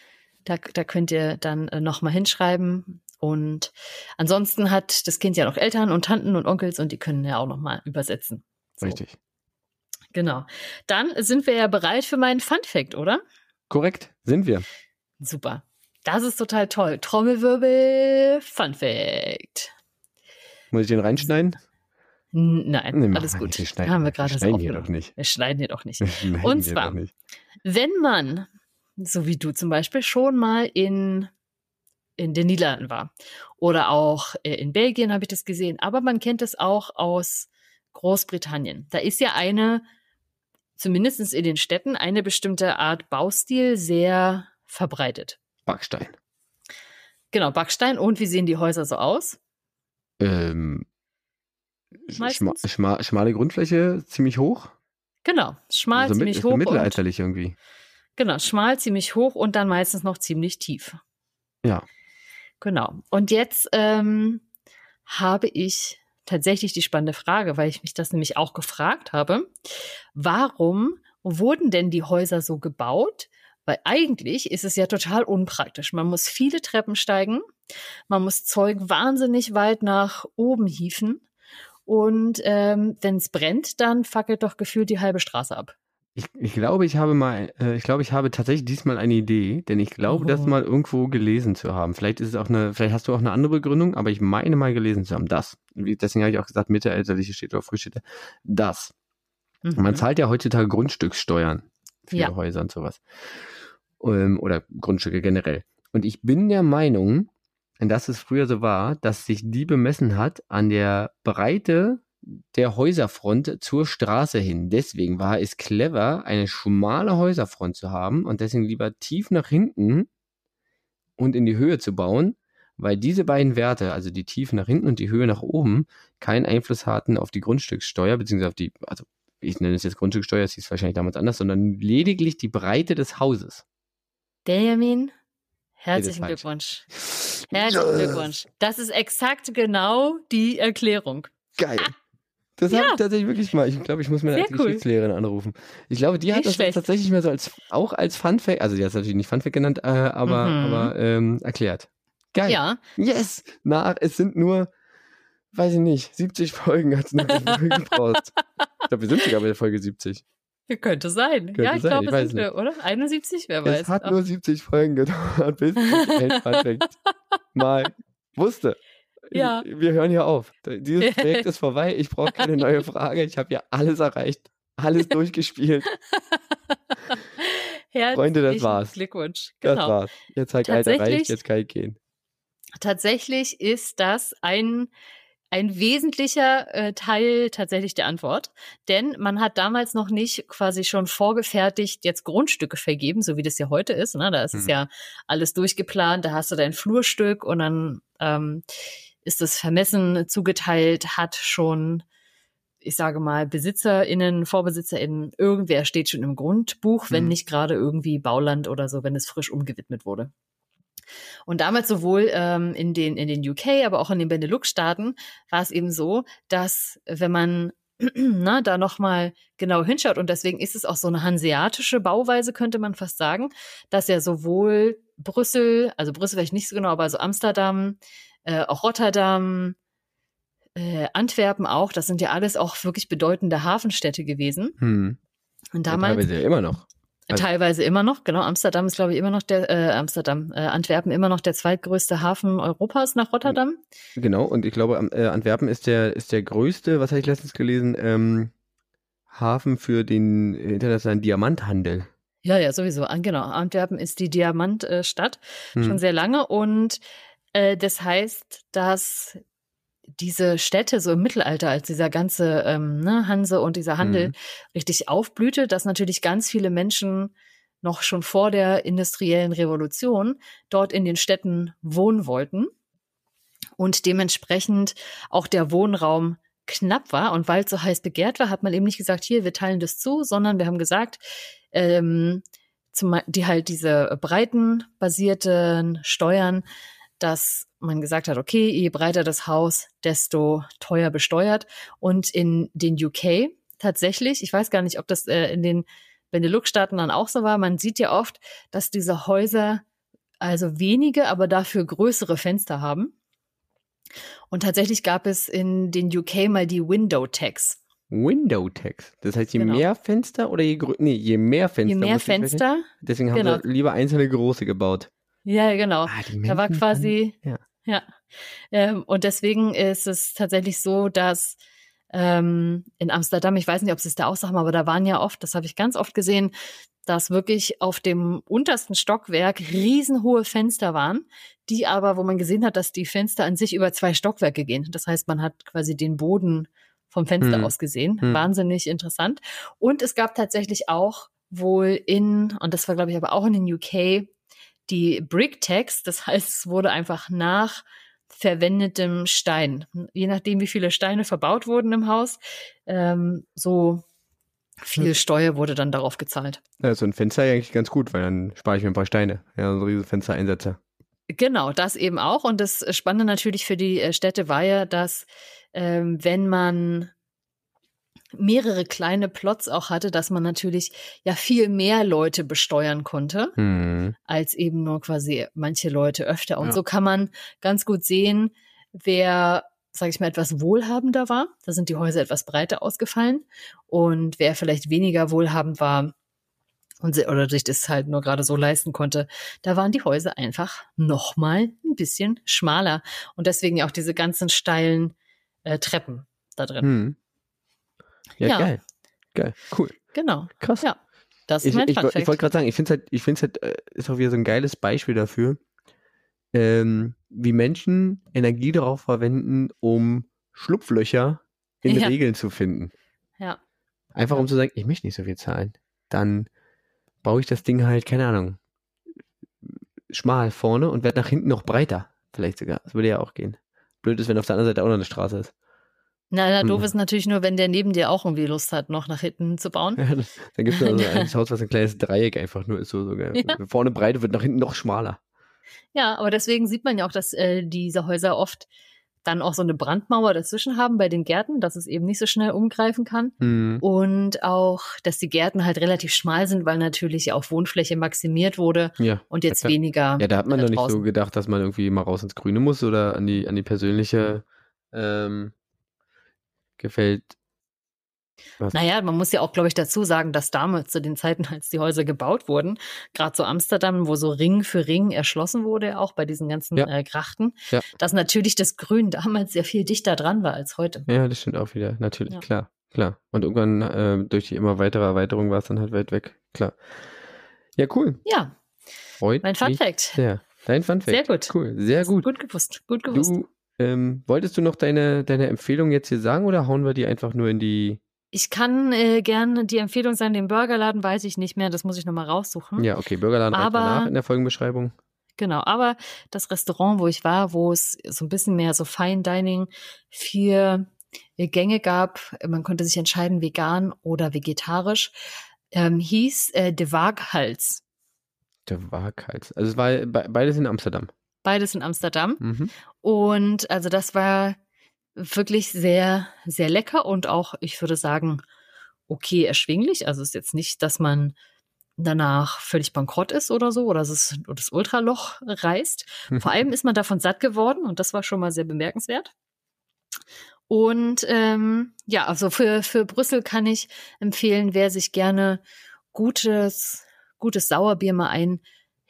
Da, da könnt ihr dann äh, nochmal hinschreiben. Und ansonsten hat das Kind ja noch Eltern und Tanten und Onkels und die können ja auch nochmal übersetzen. So. Richtig. Genau. Dann sind wir ja bereit für meinen Fun Fact, oder? Korrekt, sind wir. Super. Das ist total toll. Trommelwirbel, Fun Fact. Muss ich den reinschneiden? Nein, nee, alles gut. Wir schneiden, haben wir gerade wir schneiden hier doch nicht. Wir schneiden hier doch nicht. Und zwar, wenn man, so wie du zum Beispiel, schon mal in, in den Niederlanden war oder auch äh, in Belgien habe ich das gesehen, aber man kennt es auch aus Großbritannien. Da ist ja eine, zumindest in den Städten, eine bestimmte Art Baustil sehr verbreitet. Backstein. Genau, Backstein. Und wie sehen die Häuser so aus? Ähm, Schma schma schmale Grundfläche, ziemlich hoch. Genau, schmal, also ziemlich hoch. Mittelalterlich irgendwie. Genau, schmal, ziemlich hoch und dann meistens noch ziemlich tief. Ja. Genau. Und jetzt ähm, habe ich tatsächlich die spannende Frage, weil ich mich das nämlich auch gefragt habe. Warum wurden denn die Häuser so gebaut? Weil eigentlich ist es ja total unpraktisch. Man muss viele Treppen steigen, man muss Zeug wahnsinnig weit nach oben hieven und ähm, wenn es brennt, dann fackelt doch gefühlt die halbe Straße ab. Ich, ich glaube, ich habe mal, äh, ich glaube, ich habe tatsächlich diesmal eine Idee, denn ich glaube, oh. das mal irgendwo gelesen zu haben. Vielleicht ist es auch eine, vielleicht hast du auch eine andere Begründung, aber ich meine mal gelesen zu haben. Das. Deswegen habe ich auch gesagt, mittelalterliche steht oder früh steht das. Mhm. Man zahlt ja heutzutage Grundstückssteuern für ja. Häuser und sowas. Ähm, oder Grundstücke generell. Und ich bin der Meinung, dass es früher so war, dass sich die bemessen hat an der Breite der Häuserfront zur Straße hin. Deswegen war es clever, eine schmale Häuserfront zu haben und deswegen lieber tief nach hinten und in die Höhe zu bauen, weil diese beiden Werte, also die Tiefe nach hinten und die Höhe nach oben, keinen Einfluss hatten auf die Grundstückssteuer, beziehungsweise auf die, also ich nenne es jetzt Grundstückssteuer, es hieß wahrscheinlich damals anders, sondern lediglich die Breite des Hauses. Benjamin, herzlichen Glückwunsch. Herzlichen Glückwunsch. Das ist exakt genau die Erklärung. Geil. Das ja. habe ich tatsächlich wirklich mal. Ich glaube, ich muss meine Sehr Geschichtslehrerin cool. anrufen. Ich glaube, die hat nicht das tatsächlich mal so als auch als Funfact, also die hat es natürlich nicht Funfact genannt, äh, aber, mhm. aber ähm, erklärt. Geil. Ja. Yes. Na, es sind nur, weiß ich nicht, 70 Folgen hat es noch gebraucht. ich glaube, wir sind sogar bei der Folge 70. Könnte sein. Könnte ja, ich sein. glaube, es sind wir, oder? 71, wer weiß. Es hat Ach. nur 70 Folgen gedauert, bis ich Patrick mal wusste. Ja. Wir hören hier auf. Dieses Projekt ist vorbei. Ich brauche keine neue Frage. Ich habe ja alles erreicht, alles durchgespielt. Freunde, das war's. Glückwunsch. Genau. Das war's. Jetzt halt Alter reicht, jetzt kann ich gehen. Tatsächlich ist das ein ein wesentlicher äh, Teil tatsächlich der Antwort. Denn man hat damals noch nicht quasi schon vorgefertigt jetzt Grundstücke vergeben, so wie das ja heute ist. Ne? Da ist mhm. es ja alles durchgeplant, da hast du dein Flurstück und dann ähm, ist das vermessen zugeteilt, hat schon, ich sage mal, BesitzerInnen, VorbesitzerInnen, irgendwer steht schon im Grundbuch, wenn mhm. nicht gerade irgendwie Bauland oder so, wenn es frisch umgewidmet wurde. Und damals sowohl ähm, in, den, in den UK, aber auch in den Benelux-Staaten war es eben so, dass wenn man na, da nochmal genau hinschaut, und deswegen ist es auch so eine hanseatische Bauweise, könnte man fast sagen, dass ja sowohl Brüssel, also Brüssel vielleicht nicht so genau, aber so Amsterdam, äh, auch Rotterdam, äh, Antwerpen auch, das sind ja alles auch wirklich bedeutende Hafenstädte gewesen. Hm. Und damals. Ja, teilweise ja immer noch. Also, Teilweise immer noch, genau. Amsterdam ist, glaube ich, immer noch der, äh, Amsterdam, äh, Antwerpen immer noch der zweitgrößte Hafen Europas nach Rotterdam. Genau, und ich glaube, äh, Antwerpen ist der, ist der größte, was habe ich letztens gelesen, ähm, Hafen für den internationalen Diamanthandel. Ja, ja, sowieso. Genau. Antwerpen ist die Diamantstadt hm. schon sehr lange und äh, das heißt, dass diese Städte so im Mittelalter, als dieser ganze ähm, ne, Hanse und dieser Handel mhm. richtig aufblühte, dass natürlich ganz viele Menschen noch schon vor der industriellen Revolution dort in den Städten wohnen wollten und dementsprechend auch der Wohnraum knapp war und weil es so heiß begehrt war, hat man eben nicht gesagt, hier, wir teilen das zu, sondern wir haben gesagt, ähm, zum, die halt diese breitenbasierten Steuern dass man gesagt hat, okay, je breiter das Haus, desto teuer besteuert. Und in den UK tatsächlich, ich weiß gar nicht, ob das äh, in den Benelux-Staaten dann auch so war, man sieht ja oft, dass diese Häuser also wenige, aber dafür größere Fenster haben. Und tatsächlich gab es in den UK mal die Window Tax. Window Tax. Das heißt, je genau. mehr Fenster oder je, nee, je mehr Fenster. Je mehr Fenster. Deswegen haben genau. sie lieber einzelne große gebaut. Ja, genau. Ah, da war quasi, ja. ja. Ähm, und deswegen ist es tatsächlich so, dass ähm, in Amsterdam, ich weiß nicht, ob sie es da auch sagen, aber da waren ja oft, das habe ich ganz oft gesehen, dass wirklich auf dem untersten Stockwerk riesenhohe Fenster waren, die aber, wo man gesehen hat, dass die Fenster an sich über zwei Stockwerke gehen. Das heißt, man hat quasi den Boden vom Fenster hm. aus gesehen. Hm. Wahnsinnig interessant. Und es gab tatsächlich auch wohl in, und das war glaube ich aber auch in den UK, die Brick Tax, das heißt, es wurde einfach nach verwendetem Stein, je nachdem, wie viele Steine verbaut wurden im Haus, ähm, so viel Steuer wurde dann darauf gezahlt. Ja, so ein Fenster eigentlich ganz gut, weil dann spare ich mir ein paar Steine, ja, so riesige Fenstereinsätze. Genau, das eben auch. Und das Spannende natürlich für die äh, Städte war ja, dass ähm, wenn man mehrere kleine Plots auch hatte, dass man natürlich ja viel mehr Leute besteuern konnte, mhm. als eben nur quasi manche Leute öfter. Und ja. so kann man ganz gut sehen, wer sage ich mal, etwas wohlhabender war. Da sind die Häuser etwas breiter ausgefallen. Und wer vielleicht weniger wohlhabend war und oder sich das halt nur gerade so leisten konnte, da waren die Häuser einfach nochmal ein bisschen schmaler. Und deswegen ja auch diese ganzen steilen äh, Treppen da drin. Hm. Ja, ja, geil. Geil, cool. Genau. Krass. Ja, das ist ich, mein Ich, ich wollte gerade sagen, ich finde es halt, ich finde es halt, äh, ist auch wieder so ein geiles Beispiel dafür, ähm, wie Menschen Energie darauf verwenden, um Schlupflöcher in ja. Regeln zu finden. Ja. Einfach um zu sagen, ich möchte nicht so viel zahlen. Dann baue ich das Ding halt, keine Ahnung, schmal vorne und werde nach hinten noch breiter. Vielleicht sogar. Das würde ja auch gehen. Blöd ist, wenn auf der anderen Seite auch noch eine Straße ist. Na, na, doof hm. ist natürlich nur, wenn der neben dir auch irgendwie Lust hat, noch nach hinten zu bauen. Ja, dann gibt es also ein Haus, was ein kleines Dreieck einfach nur ist. So, so ja. Vorne breiter wird nach hinten noch schmaler. Ja, aber deswegen sieht man ja auch, dass äh, diese Häuser oft dann auch so eine Brandmauer dazwischen haben bei den Gärten, dass es eben nicht so schnell umgreifen kann. Mhm. Und auch, dass die Gärten halt relativ schmal sind, weil natürlich auch Wohnfläche maximiert wurde ja. und jetzt da, weniger. Ja, da hat man doch nicht so gedacht, dass man irgendwie mal raus ins Grüne muss oder an die, an die persönliche ähm, gefällt. Was? Naja, man muss ja auch, glaube ich, dazu sagen, dass damals zu den Zeiten, als die Häuser gebaut wurden, gerade so Amsterdam, wo so Ring für Ring erschlossen wurde, auch bei diesen ganzen ja. äh, Grachten, ja. dass natürlich das Grün damals sehr viel dichter dran war als heute. Ja, das stimmt auch wieder, natürlich, ja. klar, klar. Und irgendwann äh, durch die immer weitere Erweiterung war es dann halt weit weg, klar. Ja, cool. Ja. Freut mein Fun Fact. Sehr. Dein Fun Fact. Sehr gut. Cool, sehr gut. Gut gewusst, gut gewusst. Du, ähm, wolltest du noch deine, deine Empfehlung jetzt hier sagen oder hauen wir die einfach nur in die ich kann äh, gerne die Empfehlung sagen, den Burgerladen weiß ich nicht mehr, das muss ich nochmal raussuchen. Ja, okay, Burgerladen aber, danach in der Folgenbeschreibung. Genau, aber das Restaurant, wo ich war, wo es so ein bisschen mehr so Fine Dining, vier Gänge gab, man konnte sich entscheiden, vegan oder vegetarisch, ähm, hieß äh, De Waaghals. De Waaghals. Also es war beides in Amsterdam. Beides in Amsterdam. Mhm. Und also das war wirklich sehr, sehr lecker und auch, ich würde sagen, okay erschwinglich. Also es ist jetzt nicht, dass man danach völlig bankrott ist oder so oder es das Ultraloch reißt. Vor allem ist man davon satt geworden und das war schon mal sehr bemerkenswert. Und ähm, ja, also für, für Brüssel kann ich empfehlen, wer sich gerne gutes, gutes Sauerbier mal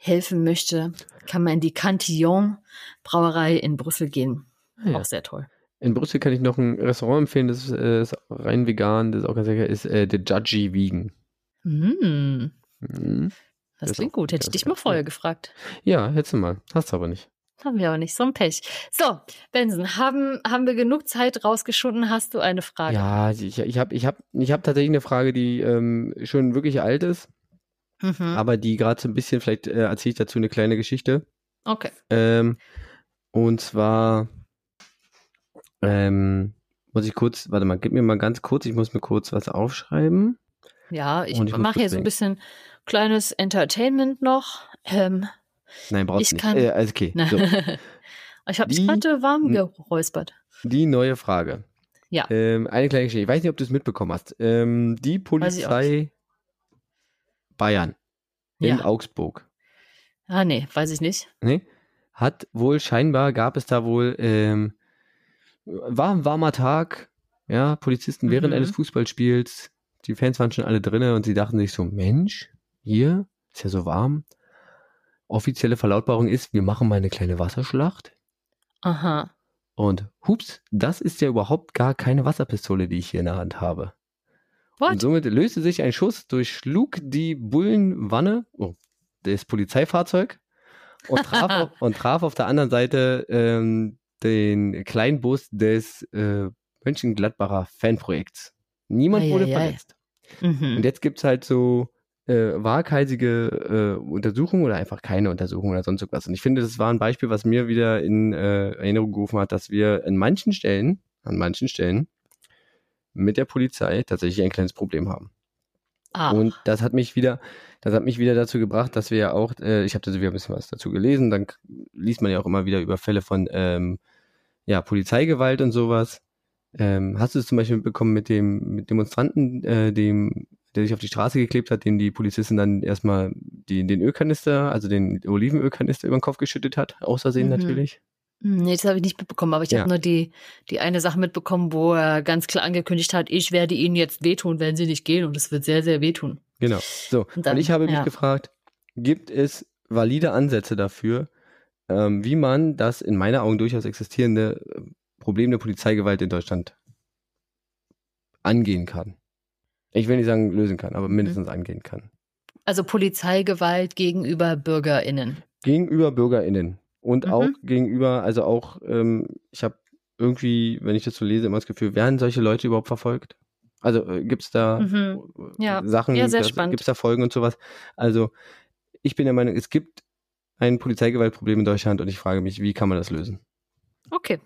einhelfen möchte, kann man in die Cantillon Brauerei in Brüssel gehen. Ah ja. Auch sehr toll. In Brüssel kann ich noch ein Restaurant empfehlen, das ist, äh, ist rein vegan, das ist auch ganz lecker, ist äh, The Judgy Vegan. Mm. Mhm. Das, das klingt gut. Hätte ich dich mal vorher gefragt. Ja, hättest du mal. Hast du aber nicht. Haben wir aber nicht. So ein Pech. So, Benson, haben, haben wir genug Zeit rausgeschunden? Hast du eine Frage? Ja, ich, ich habe ich hab, ich hab tatsächlich eine Frage, die ähm, schon wirklich alt ist. Mhm. Aber die gerade so ein bisschen, vielleicht äh, erzähle ich dazu eine kleine Geschichte. Okay. Ähm, und zwar ähm, muss ich kurz, warte mal, gib mir mal ganz kurz, ich muss mir kurz was aufschreiben. Ja, ich, ich mache hier so ein bisschen kleines Entertainment noch. Ähm, Nein, brauchst du nicht. Kann, äh, also okay. So. ich habe mich gerade warm geräuspert. Die neue Frage. Ja. Ähm, eine kleine Geschichte. Ich weiß nicht, ob du es mitbekommen hast. Ähm, die Polizei Bayern in ja. Augsburg. Ah, nee, weiß ich nicht. Nee. Hat wohl scheinbar, gab es da wohl ähm, war ein warmer Tag, ja, Polizisten während mhm. eines Fußballspiels, die Fans waren schon alle drinnen und sie dachten sich so, Mensch, hier ist ja so warm. Offizielle Verlautbarung ist, wir machen mal eine kleine Wasserschlacht. Aha. Und hups, das ist ja überhaupt gar keine Wasserpistole, die ich hier in der Hand habe. What? Und somit löste sich ein Schuss, durchschlug die Bullenwanne, oh, das Polizeifahrzeug und traf, auf, und traf auf der anderen Seite ähm, den Kleinbus des äh, Mönchengladbacher Fanprojekts. Niemand ei, wurde ei, verletzt. Ei. Mhm. Und jetzt gibt es halt so äh, waghalsige äh, Untersuchungen oder einfach keine Untersuchung oder sonst irgendwas. Und ich finde, das war ein Beispiel, was mir wieder in äh, Erinnerung gerufen hat, dass wir in manchen Stellen, an manchen Stellen, mit der Polizei tatsächlich ein kleines Problem haben. Ah. Und das hat mich wieder, das hat mich wieder dazu gebracht, dass wir ja auch, äh, ich habe da wieder ein bisschen was dazu gelesen, dann liest man ja auch immer wieder über Fälle von ähm, ja, Polizeigewalt und sowas. Ähm, hast du es zum Beispiel mitbekommen mit dem mit Demonstranten, äh, dem, der sich auf die Straße geklebt hat, dem die Polizistin dann erstmal die, den Ölkanister, also den Olivenölkanister über den Kopf geschüttet hat, außersehen mhm. natürlich? Hm, nee, das habe ich nicht mitbekommen, aber ich ja. habe nur die, die eine Sache mitbekommen, wo er ganz klar angekündigt hat, ich werde ihnen jetzt wehtun, wenn sie nicht gehen und es wird sehr, sehr wehtun. Genau. So, und, dann, und ich habe mich gefragt, gibt es valide Ansätze dafür, ähm, wie man das in meiner Augen durchaus existierende äh, Problem der Polizeigewalt in Deutschland angehen kann? Ich will nicht sagen lösen kann, aber mindestens mhm. angehen kann. Also Polizeigewalt gegenüber BürgerInnen. Gegenüber BürgerInnen und mhm. auch gegenüber, also auch, ähm, ich habe irgendwie, wenn ich das so lese, immer das Gefühl, werden solche Leute überhaupt verfolgt? Also äh, gibt es da mhm. ja. Sachen, ja, gibt es da Folgen und sowas? Also ich bin der Meinung, es gibt ein Polizeigewaltproblem in Deutschland und ich frage mich, wie kann man das lösen? Okay.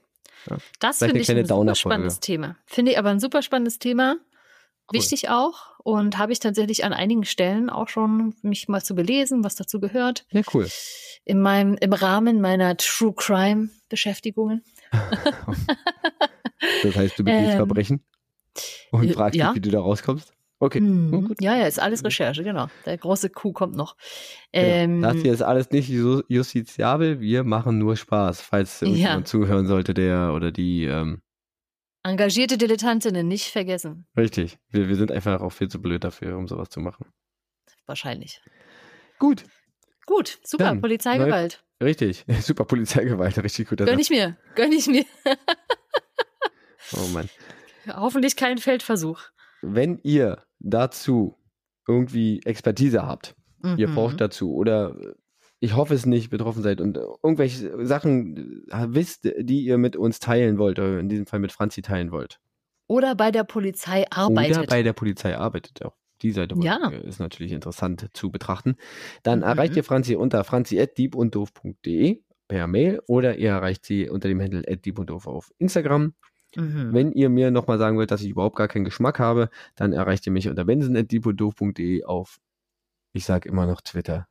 Ja. Das finde ich ein super spannendes Thema. Finde ich aber ein super spannendes Thema. Cool. Wichtig auch und habe ich tatsächlich an einigen Stellen auch schon mich mal zu belesen, was dazu gehört. Ja, cool. In meinem, im Rahmen meiner True Crime Beschäftigungen. das heißt, du begehst ähm, Verbrechen und fragst ja. dich, wie du da rauskommst? Okay. Mhm. Oh, ja, ja, ist alles Recherche, genau. Der große Kuh kommt noch. Genau. Ähm, das hier ist alles nicht justiziabel, wir machen nur Spaß, falls ja. jemand zuhören sollte, der oder die ähm, Engagierte Dilettantinnen nicht vergessen. Richtig. Wir, wir sind einfach auch viel zu blöd dafür, um sowas zu machen. Wahrscheinlich. Gut. Gut, super, Dann, Polizeigewalt. Neu, richtig, super Polizeigewalt, richtig gut. Gönn ich mir, gönn ich mir. oh Mann. Hoffentlich kein Feldversuch. Wenn ihr dazu irgendwie Expertise habt, mhm. ihr forscht dazu oder ich hoffe es nicht, betroffen seid und irgendwelche Sachen wisst, die ihr mit uns teilen wollt, oder in diesem Fall mit Franzi teilen wollt. Oder bei der Polizei arbeitet. Oder bei der Polizei arbeitet auch. Die Seite ja. ist natürlich interessant zu betrachten. Dann mhm. erreicht ihr Franzi unter franzi.diebunddoof.de per Mail oder ihr erreicht sie unter dem Handel diebunddoof auf Instagram. Mhm. Wenn ihr mir nochmal sagen wollt, dass ich überhaupt gar keinen Geschmack habe, dann erreicht ihr mich unter benson.diebunddoof.de auf, ich sage immer noch Twitter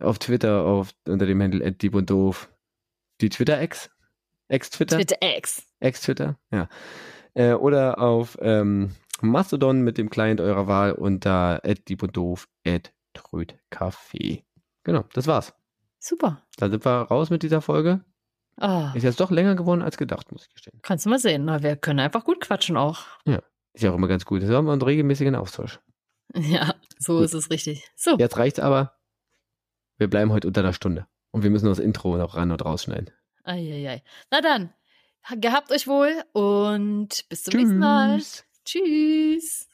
auf Twitter auf, unter dem Handle Dieb und Doof. Die Twitter-Ex? Ex-Twitter? Twitter-Ex. Ex-Twitter, ja. Äh, oder auf ähm, Mastodon mit dem Client eurer Wahl unter Dieb und Doof, Trödcafé. Genau, das war's. Super. Dann sind wir raus mit dieser Folge. Oh. Ist jetzt doch länger geworden als gedacht, muss ich gestehen. Kannst du mal sehen. Na, wir können einfach gut quatschen auch. Ja, ist ja auch immer ganz gut. Das haben wir einen regelmäßigen Austausch. Ja, so gut. ist es richtig. So. Jetzt reicht's aber. Wir bleiben heute unter einer Stunde. Und wir müssen das Intro noch ran und rausschneiden. Eieiei. Na dann, gehabt euch wohl und bis zum Tschüss. nächsten Mal. Tschüss.